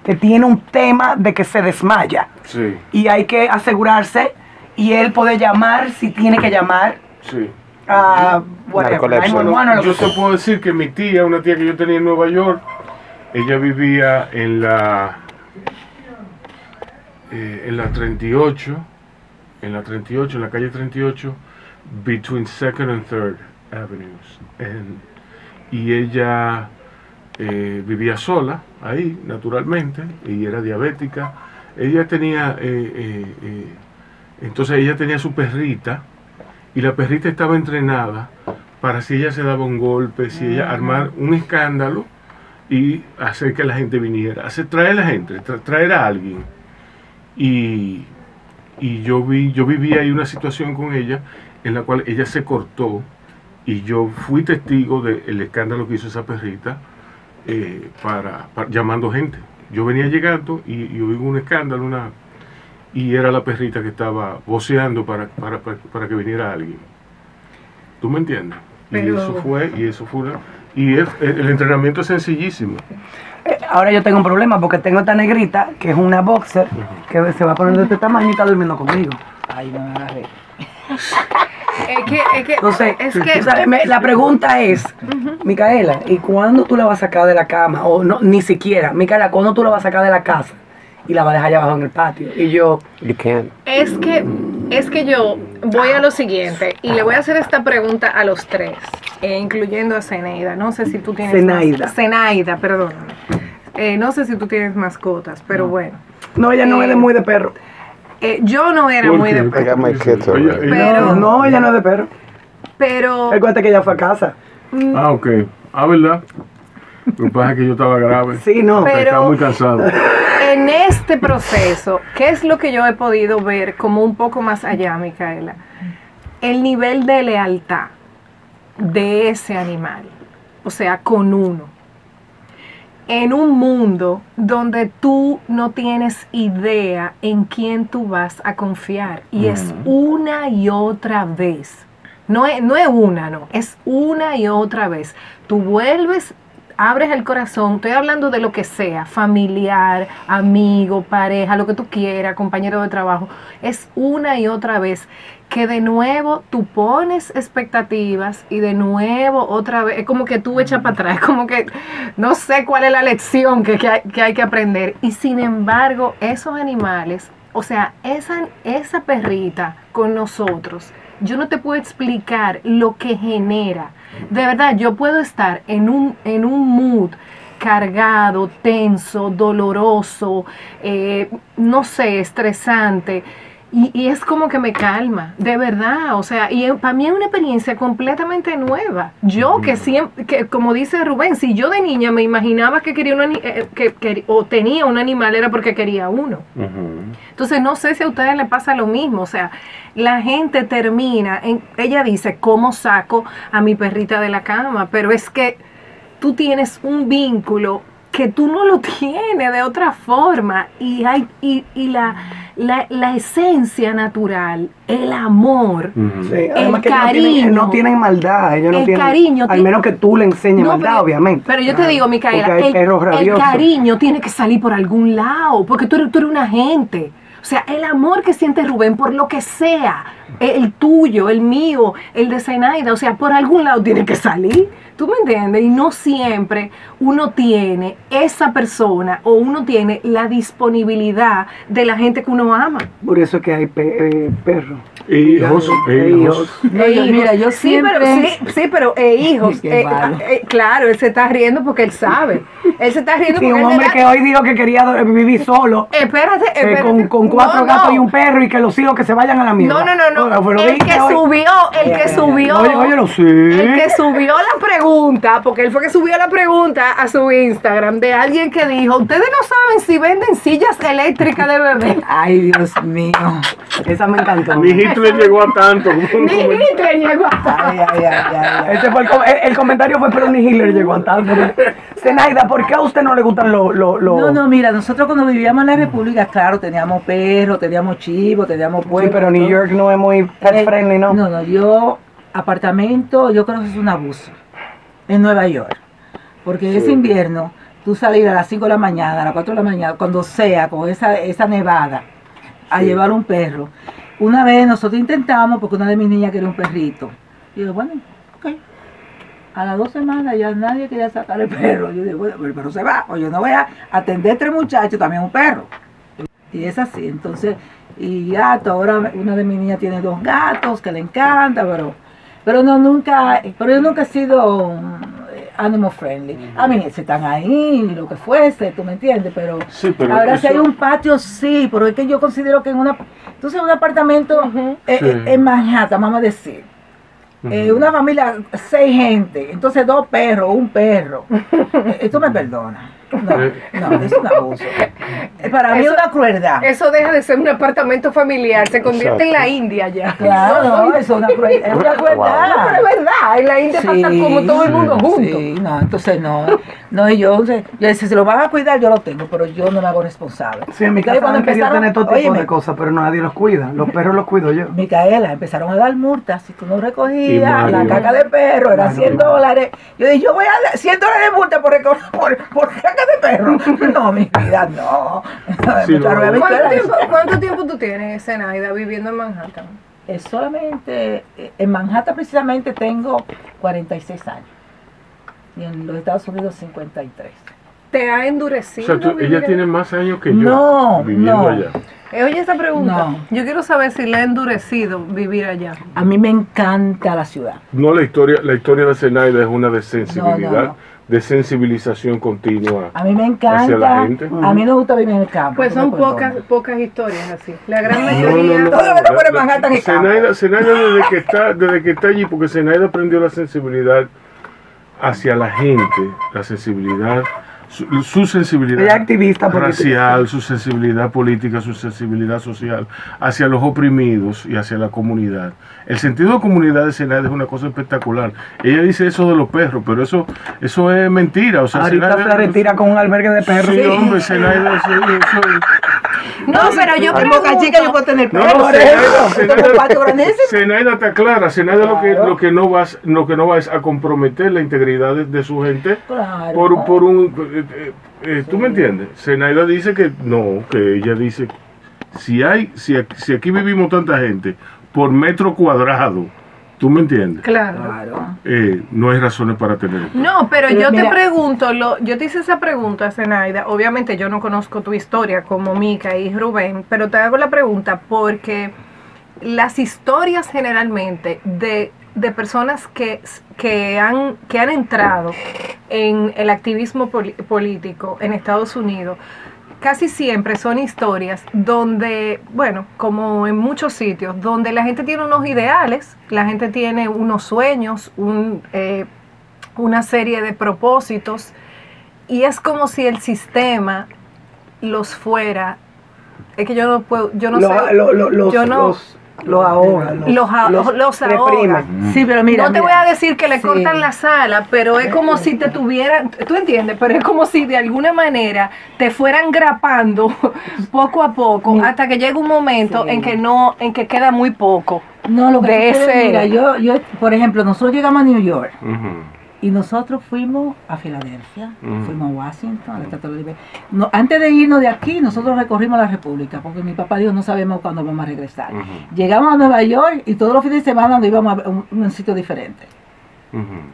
que tiene un tema de que se desmaya Sí, y hay que asegurarse y él puede llamar si tiene que llamar sí. a whatever, Narcolepsia, 911 o lo Yo te puedo decir que mi tía, una tía que yo tenía en Nueva York, ella vivía en la eh, en la 38, en la 38, en la calle 38, between Second and Third Avenues. Y ella eh, vivía sola ahí, naturalmente, y era diabética. Ella tenía, eh, eh, entonces ella tenía su perrita, y la perrita estaba entrenada para si ella se daba un golpe, si ella armar un escándalo y hacer que la gente viniera, hacer traer a la gente, tra- traer a alguien. Y, y yo vi, yo viví ahí una situación con ella en la cual ella se cortó y yo fui testigo del escándalo que hizo esa perrita eh, para, para- llamando gente. Yo venía llegando y, y hubo un escándalo, una y era la perrita que estaba voceando para, para, para, para que viniera alguien. ¿Tú me entiendes? Pero- Y eso fue, y eso fue una- y es- el, entrenamiento es sencillísimo. Eh, Ahora yo tengo un problema porque tengo esta negrita que es una boxer que se va a poner de este tamaño y está durmiendo conmigo. Ay, no me agarré. Es que, es que, Entonces, es que tú sabes, me- la pregunta es, Micaela, ¿y cuándo tú la vas a sacar de la cama? O no, ni siquiera, Micaela, ¿cuándo tú la vas a sacar de la casa? Y la vas a dejar allá abajo en el patio. Y yo, You can't. Es que, es que yo voy a lo siguiente y le voy a hacer esta pregunta a los tres, eh, incluyendo a Zenaida. No sé si tú tienes. Zenaida. Zenaida, perdóname. Eh, no sé si tú tienes mascotas, pero bueno. no, ella no Eh, es de muy de perro. Eh, yo no era ¿Por muy de. Ella- Pero- No, ella no es de perro. Pero. Recuerda que ella fue a casa. Ah, ok. Ah, ¿verdad? Lo que pasa es que yo estaba grave. Sí, no. Pero- Estaba muy cansado. En este proceso, ¿qué es lo que yo he podido ver como un poco más allá, Micaela? El nivel de lealtad de ese animal, o sea, con uno. En un mundo donde tú no tienes idea en quién tú vas a confiar. Y es una y otra vez. No es, no es una, no. Es una y otra vez. Tú vuelves abres el corazón, estoy hablando de lo que sea, familiar, amigo, pareja, lo que tú quieras, compañero de trabajo, es una y otra vez que de nuevo tú pones expectativas y de nuevo otra vez, es como que tú echas para atrás, como que no sé cuál es la lección que, que hay que aprender. Y sin embargo, esos animales, o sea, esa, esa perrita con nosotros, yo no te puedo explicar lo que genera. De verdad, yo puedo estar en un, en un mood cargado, tenso, doloroso, eh, no sé, estresante. Y, y es como que me calma, de verdad, o sea, y para mí es una experiencia completamente nueva. Yo que siempre, que como dice Rubén, si yo de niña me imaginaba que quería un ani- eh, que, que- o tenía un animal era porque quería uno. Entonces, no sé si a ustedes les pasa lo mismo. O sea, la gente termina, en, ella dice, ¿cómo saco a mi perrita de la cama? Pero es que tú tienes un vínculo que tú no lo tienes de otra forma. Y, hay, y, y la, la, la esencia natural, el amor. Sí, El que ellos no tienen, cariño. no tienen maldad, ellos no El tienen, cariño al menos que tú le enseñes No, maldad, pero- obviamente. Pero yo te digo, Micaela, el, el cariño tiene que salir por algún lado, porque tú eres, tú eres una gente. O sea, el amor que siente Rubén por lo que sea, el tuyo, el mío, el de Zenaida, o sea, por algún lado tiene que salir. ¿Tú me entiendes? Y no siempre uno tiene esa persona o uno tiene la disponibilidad de la gente que uno ama. Por eso es que hay pe- eh, perros. Hijos, E hijos. No, E hijos. mira, yo sí, pero, sí, sí, pero eh, hijos, Qué eh, malo. eh, claro, él se está riendo porque él sabe. Él se está riendo Sí, porque un él hombre da- que hoy dijo que quería do- vivir solo, Espérate, eh, espérate. con, con cuatro No, gatos no. y un perro y que los hijos que se vayan a la mierda. No, no, no, no. El que hoy- subió, el que subió. Oye, óyelo, sí. El que subió la pregunta, porque él fue que subió la pregunta a su Instagram de alguien que dijo, ustedes no saben si venden sillas eléctricas de bebé. Ay, Dios mío. Esa me encantó. Ni Hitler llegó a tanto. Ni. Hitler llegó a- Ay, ay, ay, ay, ay. Ese fue el, com- el- el comentario fue, pero ni Hitler llegó a tanto. Zenaida, ¿por qué a usted no le gustan los... los los- No, no, mira, nosotros cuando vivíamos en la República, claro, teníamos perros, teníamos chivos, teníamos Sí, puercos. pero New. York no es muy pet Eh, friendly, ¿no? No, no, yo, apartamento, yo creo que es un abuso en Nueva York. Porque ese invierno, tú salir a las 5 de la mañana, a las 4 de la mañana, cuando sea, con esa, esa nevada, a llevar un perro. Una vez nosotros intentamos, porque una de mis niñas quería un perrito. Y yo, bueno, ok. A las dos semanas ya nadie quería sacar el perro. Yo digo, bueno, el perro se va. O yo no voy a atender tres muchachos, también un perro. Y es así, entonces, y gato, ahora una de mis niñas tiene dos gatos que le encanta, pero, pero no nunca, pero yo nunca he sido animal friendly. A mí, se están ahí, lo que fuese, tú me entiendes, pero, Sí, pero ahora si hay un patio, sí, pero es que yo considero que en una, entonces un apartamento eh, Sí. eh, en Manhattan, vamos a decir, eh, una familia, seis gente, entonces dos perros, un perro, Eh, esto me perdona. No, Eh. no, es un abuso. Eh, Para mí es una crueldad. Eso deja de ser un apartamento familiar, se convierte en la India ya. Claro, no, eso es una crueldad. Es una crueldad. No, pero es verdad, en la India Sí, pasa como todo el mundo junto. Sí, no, entonces no. No, y yo, yo decía, si lo van a cuidar, yo lo tengo, pero yo no me hago responsable. Sí, en mi casa han querido tener todo tipo óyeme, de cosas, pero nadie los cuida. Los perros los cuido yo. Micaela, empezaron a dar multas. Si tú no recogías la caca de perro, era Mario. 100 dólares. Yo dije, yo voy a dar 100 dólares de multa por, por, por caca de perro. No, mi vida, no. Sí. ¿Cuánto tiempo, cuánto tiempo tú tienes, Zenaida, viviendo en Manhattan? Eh, solamente eh, en Manhattan precisamente tengo 46 años. Y en los Estados Unidos 53. ¿Te ha O endurecido? sea, tú- ella tiene más años que yo No, viviendo no. allá. Eh, Oye, esa pregunta. No. Yo quiero saber si le ha endurecido vivir allá. A mí me encanta la ciudad. No, la historia, la historia de Zenaida es una de sensibilidad, No, no, no. De sensibilización continua. A mí me Hacia la encanta. gente. A mí no me gusta vivir en el campo. Pues son pocas, pocas historias así. La gran No, mayoría. no, no. Todo lo que fuera La- Manhattan. Zenaida, Zenaida desde que está, desde que está allí, porque Zenaida aprendió la sensibilidad hacia la gente, la sensibilidad, su, su sensibilidad Ella política. racial, su sensibilidad política, su sensibilidad social, hacia los oprimidos y hacia la comunidad. El sentido de comunidad de Zenaida es una cosa espectacular. Ella dice eso de los perros, pero eso, eso es mentira. O sea, Ahorita se retira con un albergue de perros. Sí, hombre, eso- No, pero yo En Boca Chica yo puedo tener No, perro. no, por Zenaida, patio grandísimo. Zenaida está clara, Zenaida lo que, Claro. lo que no va, es- lo que no va es a comprometer la integridad de, de su gente Claro. por, por un eh, eh, eh, ¿tú me entiendes? Zenaida dice que no, que ella dice si hay, si aquí, si aquí vivimos tanta gente por metro cuadrado, ¿tú me entiendes? Claro. Claro. Eh, no hay razones para tener. No, pero Pero yo te pregunto, lo, yo te hice esa pregunta, Zenaida. Obviamente yo no conozco tu historia como Mica y Rubén, pero te hago la pregunta porque las historias generalmente de, de personas que, que, han, que han entrado en el activismo político en Estados Unidos, casi siempre son historias donde, bueno, como en muchos sitios, donde la gente tiene unos ideales, la gente tiene unos sueños, un, eh, una serie de propósitos, y es como si el sistema los fuera. Es que yo no puedo, yo no sé. los, yo no- los, los ahoga, los, Los a- los ahoga. reprime. Sí, pero mira. no te mira. voy a decir que le Sí. cortan la sala, pero es como si te tuvieran, tú entiendes, pero es como si de alguna manera te fueran grapando poco a poco hasta que llega un momento Sí. en que no, en que queda muy poco. No, lo que de ese- mira, yo, yo, por ejemplo, nosotros llegamos a New York. Y nosotros fuimos a Filadelfia, Ujú. fuimos a Washington, a la Estatua de la Libertad. No, antes de irnos de aquí, nosotros recorrimos la República, porque mi papá dijo, no sabemos cuándo vamos a regresar. Llegamos a Nueva York y todos los fines de semana nos íbamos a un, un sitio diferente,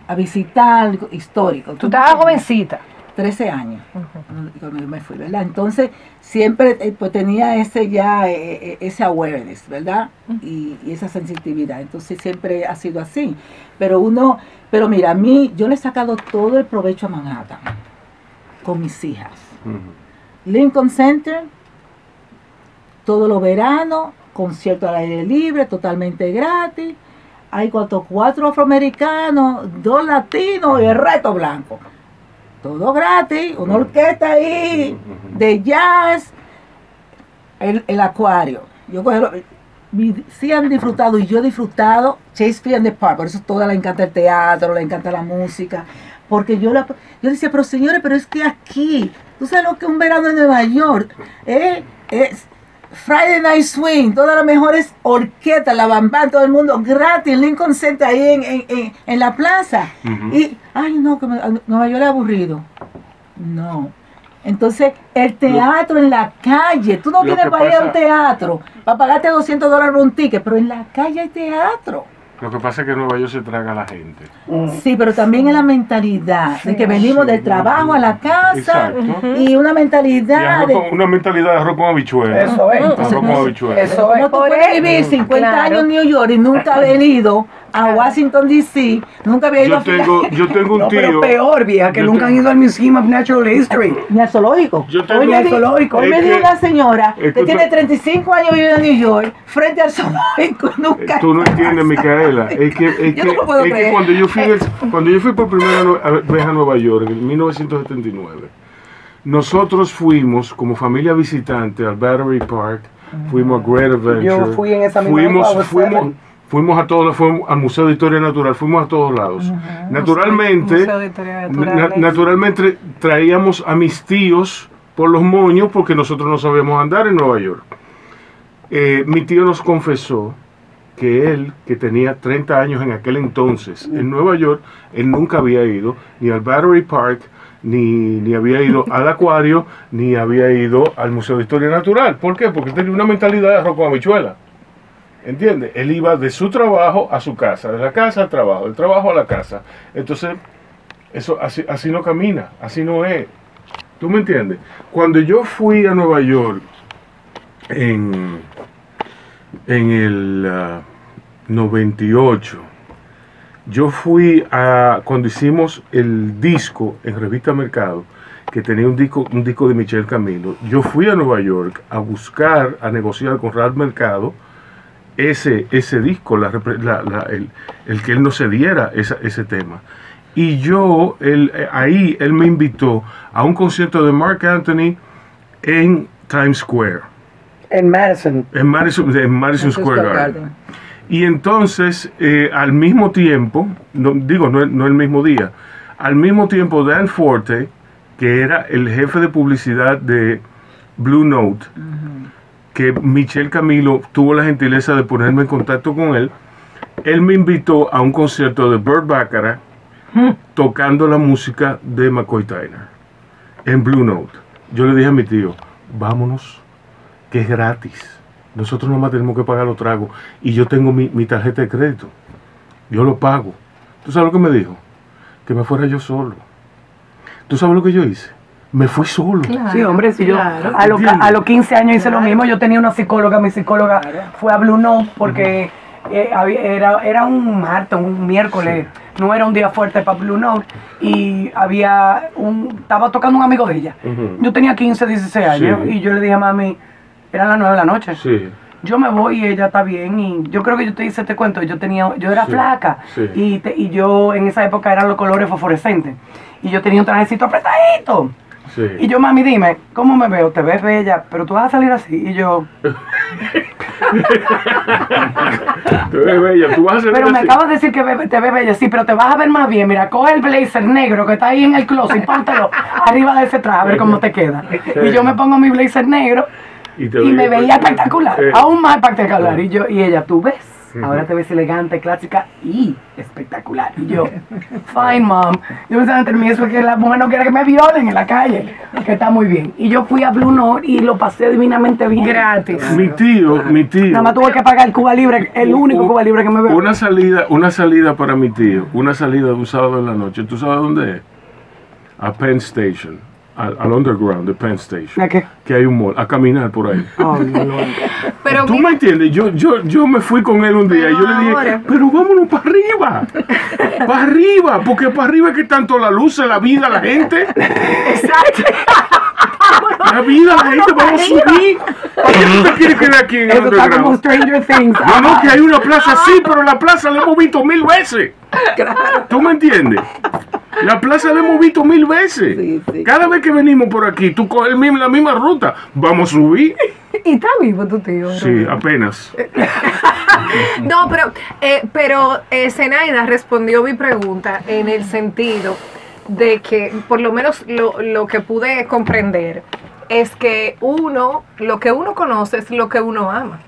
a visitar algo histórico. Tú estabas jovencita. 13 años cuando yo me fui, ¿verdad? Entonces siempre eh, pues tenía ese ya, eh, eh, ese awareness, ¿verdad? Y, y esa sensitividad. Entonces siempre ha sido así. Pero uno, pero mira, a mí, yo le he sacado todo el provecho a Manhattan con mis hijas. Lincoln Center, todos los veranos, concierto al aire libre, totalmente gratis. Hay cuatro, cuatro afroamericanos, dos latinos y el resto blanco. Todo gratis, una orquesta ahí de jazz, el, el acuario. Yo mi- sí han disfrutado y yo he disfrutado Shakespeare in the Park, por eso toda le encanta el teatro, le encanta la música, porque yo la, yo decía, pero señores, pero es que aquí, tú sabes lo que es un verano en Nueva York, ¿eh? es Friday Night Swing, todas las mejores orquestas, la bambán, todo el mundo gratis, Lincoln Center ahí en, en, en- en la plaza, y, ay no, que me- Nueva York es aburrido, no. Entonces, el teatro en la calle, tú no tienes para ir a un teatro, para pagarte 200 dólares por un ticket, pero en la calle hay teatro. Lo que pasa es que Nueva York se traga a la gente. Sí, pero también es la mentalidad de que venimos Sí, del trabajo a la casa Exacto. y una Y mentalidad arroz de con- una mentalidad de arroz con habichuela. Eso es. Arroz con habichuela. Eso ¿Cómo es. tú puedes vivir 50 Claro. años en New York y nunca haber ido a Washington D.C., nunca haber ido Yo a tengo, yo tengo un No, pero tío. peor, vieja, que nunca han ido al Museum of Natural History. ni al zoológico. Yo tengo- hoy me Ni al zoológico. hoy me dijo que- una señora que que tiene tú- 35 años viviendo en New York frente al zoológico nunca. Tú no entiendes, Micaela. Es que, es Yo que, no lo puedo es que creer. cuando, yo fui, el- cuando yo fui por primera a- vez a Nueva York, en 1979, nosotros fuimos como familia visitante al Battery Park, fuimos a Great Adventure. Yo fui en esa misma fuimos, época, fuimos. Fuimos a todos, fuimos al Museo de Historia Natural, fuimos a todos lados. Naturalmente, Museo de Historia na- Natural. naturalmente traíamos a mis tíos por los moños porque nosotros no sabíamos andar en Nueva York. Eh, mi tío nos confesó que él, que tenía 30 años en aquel entonces en Nueva York, él nunca había ido ni al Battery Park, ni, ni había ido al acuario, ni había ido al Museo de Historia Natural. ¿Por qué? Porque tenía una mentalidad de arroz con habichuela. ¿Entiendes? Él iba de su trabajo a su casa, de la casa al trabajo, del trabajo a la casa. Entonces, eso así, así no camina, así no es. ¿Tú me entiendes? Cuando yo fui a Nueva York en, en el ah, 98, yo fui a, cuando hicimos el disco en Revista Mercado, que tenía un disco, un disco de Michel Camilo, yo fui a Nueva York a buscar, a negociar con Ralph Mercado ese, ese disco, la la- el, el que él no se diera esa- ese tema. Y yo, él, eh, ahí, él me invitó a un concierto de Mark Anthony en Times Square, En Madison. en Madison, en Madison Square Garden. Y entonces, eh, al mismo tiempo, no, digo, no, no el mismo día, al mismo tiempo Dan Forte, que era el jefe de publicidad de Blue Note, que Michel Camilo tuvo la gentileza de ponerme en contacto con él, él me invitó a un concierto de Burt Bacharach tocando la música de McCoy Tyner en Blue Note. Yo le dije a mi tío, vámonos, que es gratis. Nosotros nomás tenemos que pagar los tragos. Y yo tengo mi, mi tarjeta de crédito. Yo lo pago. ¿Tú sabes lo que me dijo? Que me fuera yo solo. ¿Tú sabes lo que yo hice? Me fui solo. Sí, hombre, si yo claro. a, los a los 15 años hice lo mismo, yo tenía una psicóloga, mi psicóloga fue a Blue Note porque eh, era, era un martes, un miércoles, no era un día fuerte para Blue Note y había un, estaba tocando un amigo de ella. Yo tenía 15, 16 años Sí. y yo le dije a mami, eran las 9 de la noche. Sí. Yo me voy y ella está bien y yo creo que yo te hice este cuento, yo tenía, yo era Sí, flaca sí. y, te- y yo en esa época eran los colores fosforescentes y yo tenía un trajecito apretadito. Sí. Y yo, mami, dime, ¿cómo me veo? Te ves bella, pero tú vas a salir así. Y yo, Tú eres bella, tú vas a hacer pero me acabas de decir que te ves bella, sí, pero te vas a ver más bien. Mira, coge el blazer negro que está ahí en el closet y póntelo arriba de ese traje, a ver cómo te queda. Y yo me pongo mi blazer negro Y te y me veía- veía espectacular, Eh, aún más espectacular. Y yo, y ella, tú ves, ahora te ves elegante, clásica y espectacular. Y yo, fine mom. Yo pensaba entre mí eso es que la mujer no quiere que me violen en la calle, que está muy bien. Y yo fui a Blue Note y lo pasé divinamente bien. Gratis. Mi tío, mi tío. Nada más tuve que pagar el Cuba Libre, el único Cuba Libre que me veo. Una salida, una salida para mi tío, una salida de un sábado en la noche. ¿Tú sabes dónde es? A Penn Station, al, al underground de Penn Station. ¿A qué? Que hay un mall, a caminar por ahí. Oh, no. Pero ¿Tú mira, me entiendes? Yo, yo, yo me fui con él un día y yo le dije, ahora. pero vámonos para arriba, para arriba, porque para arriba es que tanto la luz, la vida, la gente, Exacto. la vida, la gente, vamos a subir. ¿Para qué tú te quieres quedar aquí en el como underground? Stranger Things. No, no, que hay una plaza así, pero la plaza la hemos visto mil veces. ¿Tú me entiendes? La plaza la hemos visto mil veces. Sí, sí. Cada vez que venimos por aquí, tú coges mismo- la misma ruta. Vamos a subir. y está vivo tu tío. Sí, apenas. No, pero, eh, pero eh, Zenaida respondió mi pregunta en el sentido de que, por lo menos lo, lo que pude comprender, es que uno, lo que uno conoce es lo que uno ama.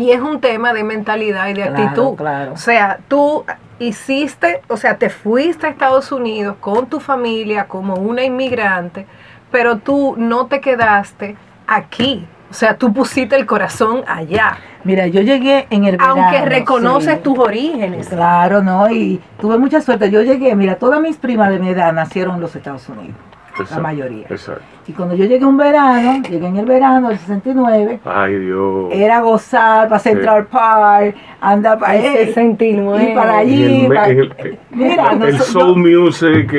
Y es un tema de mentalidad y de Claro, actitud. claro. O sea, tú hiciste, o sea, te fuiste a Estados Unidos con tu familia como una inmigrante, pero tú no te quedaste aquí. O sea, tú pusiste el corazón allá, Mira, yo llegué en el verano. aunque reconoces sí. tus orígenes. Claro, ¿no? Y tuve mucha suerte. Yo llegué, mira, todas mis primas de mi edad nacieron en los Estados Unidos. Exacto, La mayoría. Exacto. Y cuando yo llegué un verano, llegué en el verano del 69, Ay, Dios. era gozar para Central Park, andar para Ese sentimos, ir para eh. allí. Y el para- el- mira, el noso- soul music,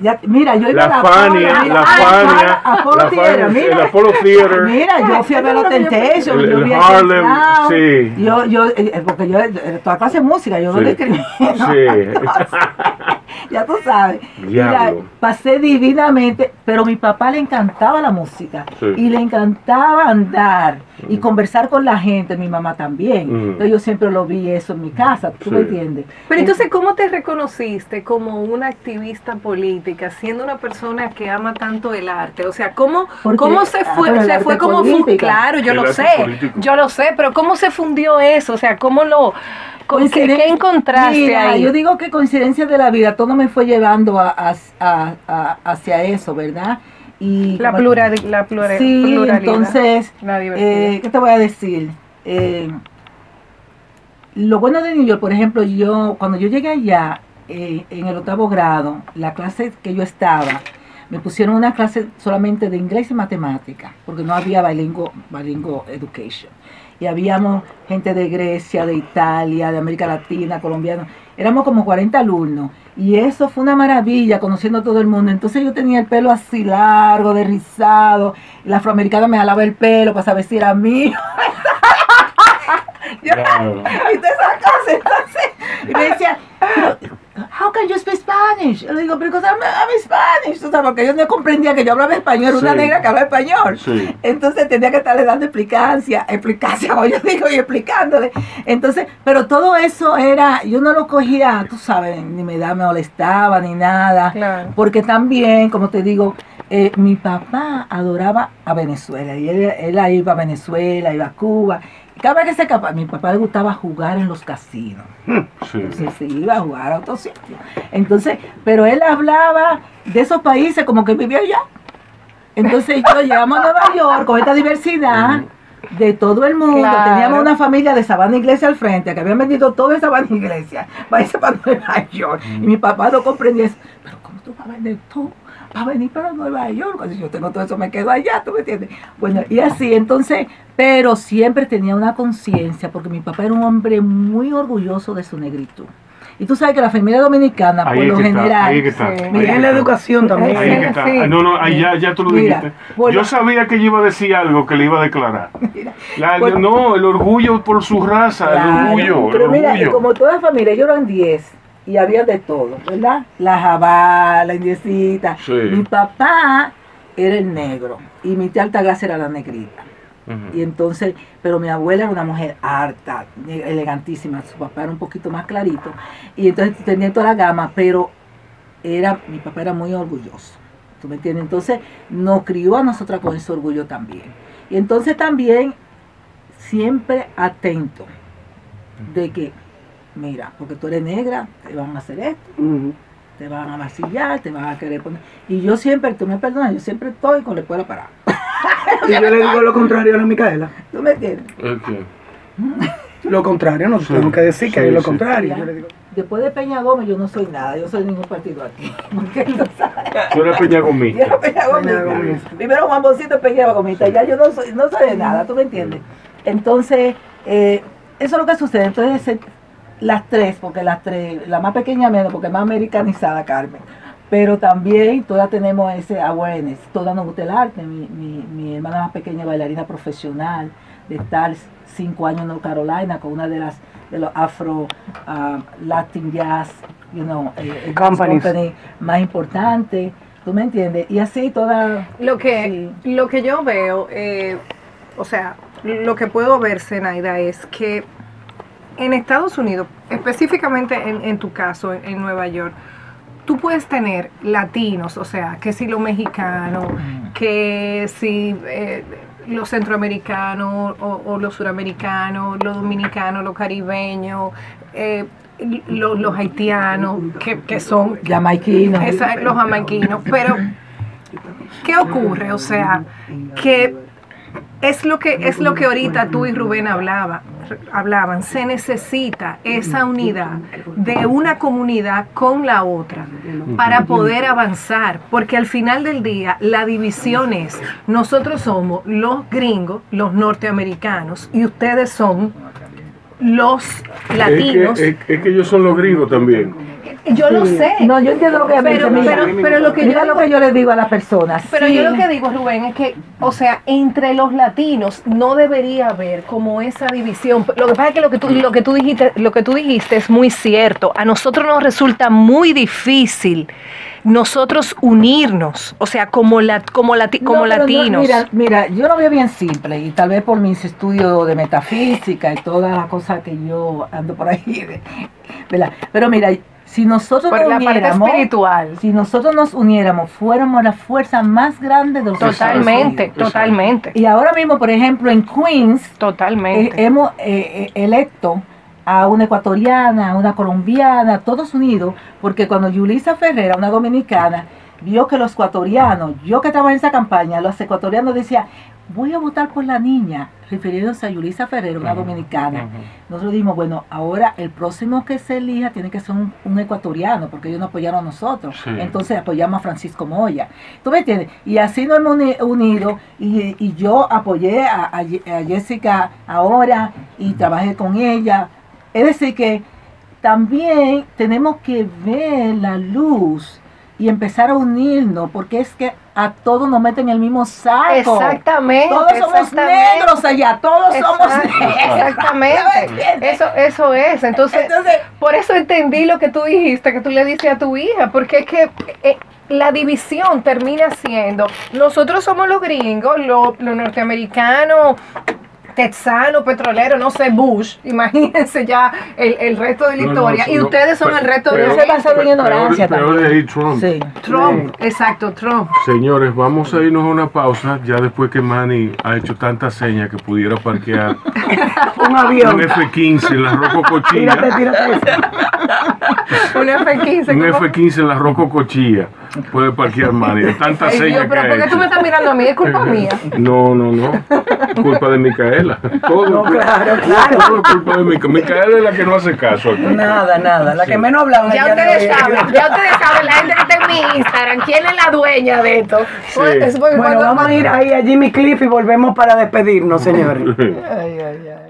ya- mira, yo iba la a Fania, mira, la Fania, Apollo Theater, mira. el Apollo Theater. Mira, yo fui a ver los Temptations, El- yo el Harlem, sí. Yo, yo, eh, porque yo, eh, toda clase de música, yo no Sí. le escribí. ¿no? Sí. ya tú sabes. Mira, pasé divinamente, pero a mi papá le encantaba la música Sí. y le encantaba andar y conversar con la gente, mi mamá también. Mm. Entonces yo siempre lo vi eso en mi casa, ¿tú Sí. me entiendes? Pero entonces, ¿cómo te reconociste como una activista política, siendo una persona que ama tanto el arte? O sea, ¿cómo, cómo se ah, fue? se fue como. Claro, yo El lo sé, político. yo lo sé, pero ¿cómo se fundió eso? O sea, ¿cómo lo, qué, qué encontraste Mira, ahí? Yo digo que coincidencia de la vida, todo me fue llevando a- a- a- hacia eso, ¿verdad? Y la, plural, la Sí, pluralidad. entonces, la eh, ¿qué te voy a decir? Eh, lo bueno de New York, por ejemplo, yo cuando yo llegué allá eh, en el octavo grado, la clase que yo estaba, me pusieron una clase solamente de inglés y matemática, porque no había bilingual, bilingual education. Y habíamos gente de Grecia, de Italia, de América Latina, colombianos. Éramos como 40 alumnos. Y eso fue una maravilla, conociendo a todo el mundo. Entonces yo tenía el pelo así largo, de rizado. Y la afroamericana me jalaba el pelo para saber si era mío. Claro. y todas esas cosas, entonces, y me decía, how can you speak Spanish? Le digo, because I'm, I'm Spanish, tú sabes, porque yo no comprendía que yo hablaba español, una Sí. negra que habla español. Sí. Entonces tenía que estarle dando explicancia, explicancia, como yo digo, y explicándole. Entonces, pero todo eso era, yo no lo cogía, tú sabes, ni me da, me molestaba, ni nada. Claro. Porque también, como te digo, eh, mi papá adoraba a Venezuela. Y él, él iba a Venezuela, iba a Cuba. Vez que se escapaba, a mi papá le gustaba jugar en los casinos. Sí. Entonces se iba a jugar a otro sitio. Entonces, pero él hablaba de esos países como que vivía allá. Entonces yo llegamos a Nueva York con esta diversidad de todo el mundo. Claro. Teníamos una familia de Sabana Iglesia al frente, que habían vendido todo de Sabana Iglesia para irse para Nueva York. Y mi papá no comprendía eso. Pero ¿cómo tú vas a vender todo? Vas a venir para Nueva York. Cuando yo tengo todo eso, me quedo allá, ¿tú me entiendes? Bueno, y así, entonces, pero siempre tenía una conciencia, porque mi papá era un hombre muy orgulloso de su negritud. Y tú sabes que la familia dominicana, Ahí por es lo está, general, está. Mira, en la educación también. Ahí que está. Sí. No, no, ahí ya, ya tú lo Mira, dijiste. bueno. yo sabía que yo iba a decir algo que le iba a declarar. Mira, La- bueno. no, el orgullo por su raza, Claro, el orgullo, Pero el mira, y orgullo. como toda familia, ellos eran 10 y había de todo, ¿verdad? La jabá, la indiecita. Sí. Mi papá era el negro y mi tía Altagracia era la negrita. Y entonces, pero mi abuela era una mujer harta, elegantísima, su papá era un poquito más clarito. Y entonces tenía toda la gama, pero era, mi papá era muy orgulloso. ¿Tú me entiendes? Entonces nos crió a nosotras con ese orgullo también. Y entonces también siempre atento de que, mira, porque tú eres negra, te van a hacer esto, te van a masillar, te van a querer poner. Y yo siempre, tú me perdonas, yo siempre estoy con la escuela parada. Y yo le digo lo contrario a la Micaela. ¿Tú me entiendes? Ok. Lo contrario, no Sí, tengo que decir que sí, es lo sí. contrario. Mira, Yo le digo, Después de Peña Gómez yo no soy nada, yo soy ningún partido aquí. Porque tú sabes, Tú eres yo peñagomista. era Peña Gómez. Peña Gómez. Primero Juan Bocito Peña Gómez, ya yo no soy, no soy de nada, ¿tú me entiendes? Entonces, eh, eso es lo que sucede. Entonces, las tres, porque las tres, la más pequeña menos, porque es más americanizada Carmen. Pero también todas tenemos ese awareness, todas nos gusta el arte. Mi, mi, mi hermana más pequeña bailarina profesional, de estar cinco años en North Carolina con una de las de los afro ah, Latin jazz, you know, eh, Companies. company más importante, ¿tú me entiendes? Y así toda Lo que, lo que yo veo, eh, o sea, lo que puedo ver, Zenaida, es que en Estados Unidos, específicamente en, en tu caso, en, en Nueva York, tú puedes tener latinos, o sea, que si los mexicanos, que si eh, los centroamericanos o, o los suramericanos, los dominicanos, los caribeños, eh, los, los haitianos, que, que son jamaiquino. esa- los jamaiquinos, pero ¿qué ocurre? O sea, que es lo que es lo que ahorita tú y Rubén hablaba, hablaban. Se necesita esa unidad de una comunidad con la otra para poder avanzar, porque al final del día la división es nosotros somos los gringos, los norteamericanos y ustedes son los latinos. Es que, es que ellos son los gringos también. Yo lo sé. No, yo entiendo lo que Pero- pero- pero lo que Mira yo lo digo- que yo les digo a las personas. Pero sí. yo lo que digo, Rubén, es que, o sea, entre los latinos no debería haber como esa división. Lo que pasa es que lo que tú, lo que tú dijiste, lo que tú dijiste es muy cierto. A nosotros nos resulta muy difícil nosotros unirnos, o sea, como la, como lati- como no, latinos. mira, mira, yo lo veo bien simple y tal vez por mis estudios de metafísica y todas las cosas que yo ando por ahí, ¿verdad? Pero mira, si nosotros Por nos la parte uniéramos, espiritual. si nosotros nos uniéramos, fuéramos la fuerza más grande de los Estados Totalmente, Unidos. totalmente, Y ahora mismo, por ejemplo, en Queens, eh, totalmente. hemos eh, eh, electo a una ecuatoriana, a una colombiana, todos unidos, porque cuando Yulisa Ferrera, una dominicana, vio que los ecuatorianos, yo que estaba en esa campaña, los ecuatorianos decían, voy a votar por la niña, refiriéndose a Yulisa Ferrera, una dominicana. Nosotros dijimos, bueno, ahora el próximo que se elija tiene que ser un, un ecuatoriano, porque ellos nos apoyaron a nosotros. Sí. Entonces apoyamos a Francisco Moya. ¿Tú me entiendes? Y así nos hemos uni- unido y, y yo apoyé a, a Ye- a Jessica ahora y trabajé con ella. Es decir, que también tenemos que ver la luz y empezar a unirnos, porque es que a todos nos meten en el mismo saco. Exactamente. Todos somos exactamente. negros allá, todos somos negros. Exactamente. Eso, eso es. Entonces, Entonces, por eso entendí lo que tú dijiste, que tú le dices a tu hija, porque es que eh, la división termina siendo, nosotros somos los gringos, los, los norteamericanos, texano, petrolero, no sé, Bush, imagínense ya el, el resto de la No, no, historia, y ustedes son el resto peor- de en peor- ignorancia peor también. de ahí Trump. sí. Trump, exacto, Trump. Señores, vamos a irnos a una pausa ya después que Manny ha hecho tanta seña que pudiera parquear Un avión. un F-15 en la Tírate, Cochilla. Un F-15. Un ¿cómo? F-15 en la Rocco Cochilla. Puede parquear. De tanta Ay, seña Dios, pero ¿por qué tú me estás mirando a mí? Es culpa mía. No, no, no. Culpa de Micaela. Todo, No, claro, claro. todo es culpa de Micaela. Micaela es la que no hace caso aquí. Nada, nada. La que menos hablaba. Ya de ustedes saben, ya ustedes saben, la gente que está en mi Instagram, ¿quién es la dueña de esto? Sí. Es porque Bueno, vamos a ir ahí a Jimmy Cliff y volvemos para despedirnos, señores. Ay, ay, ay.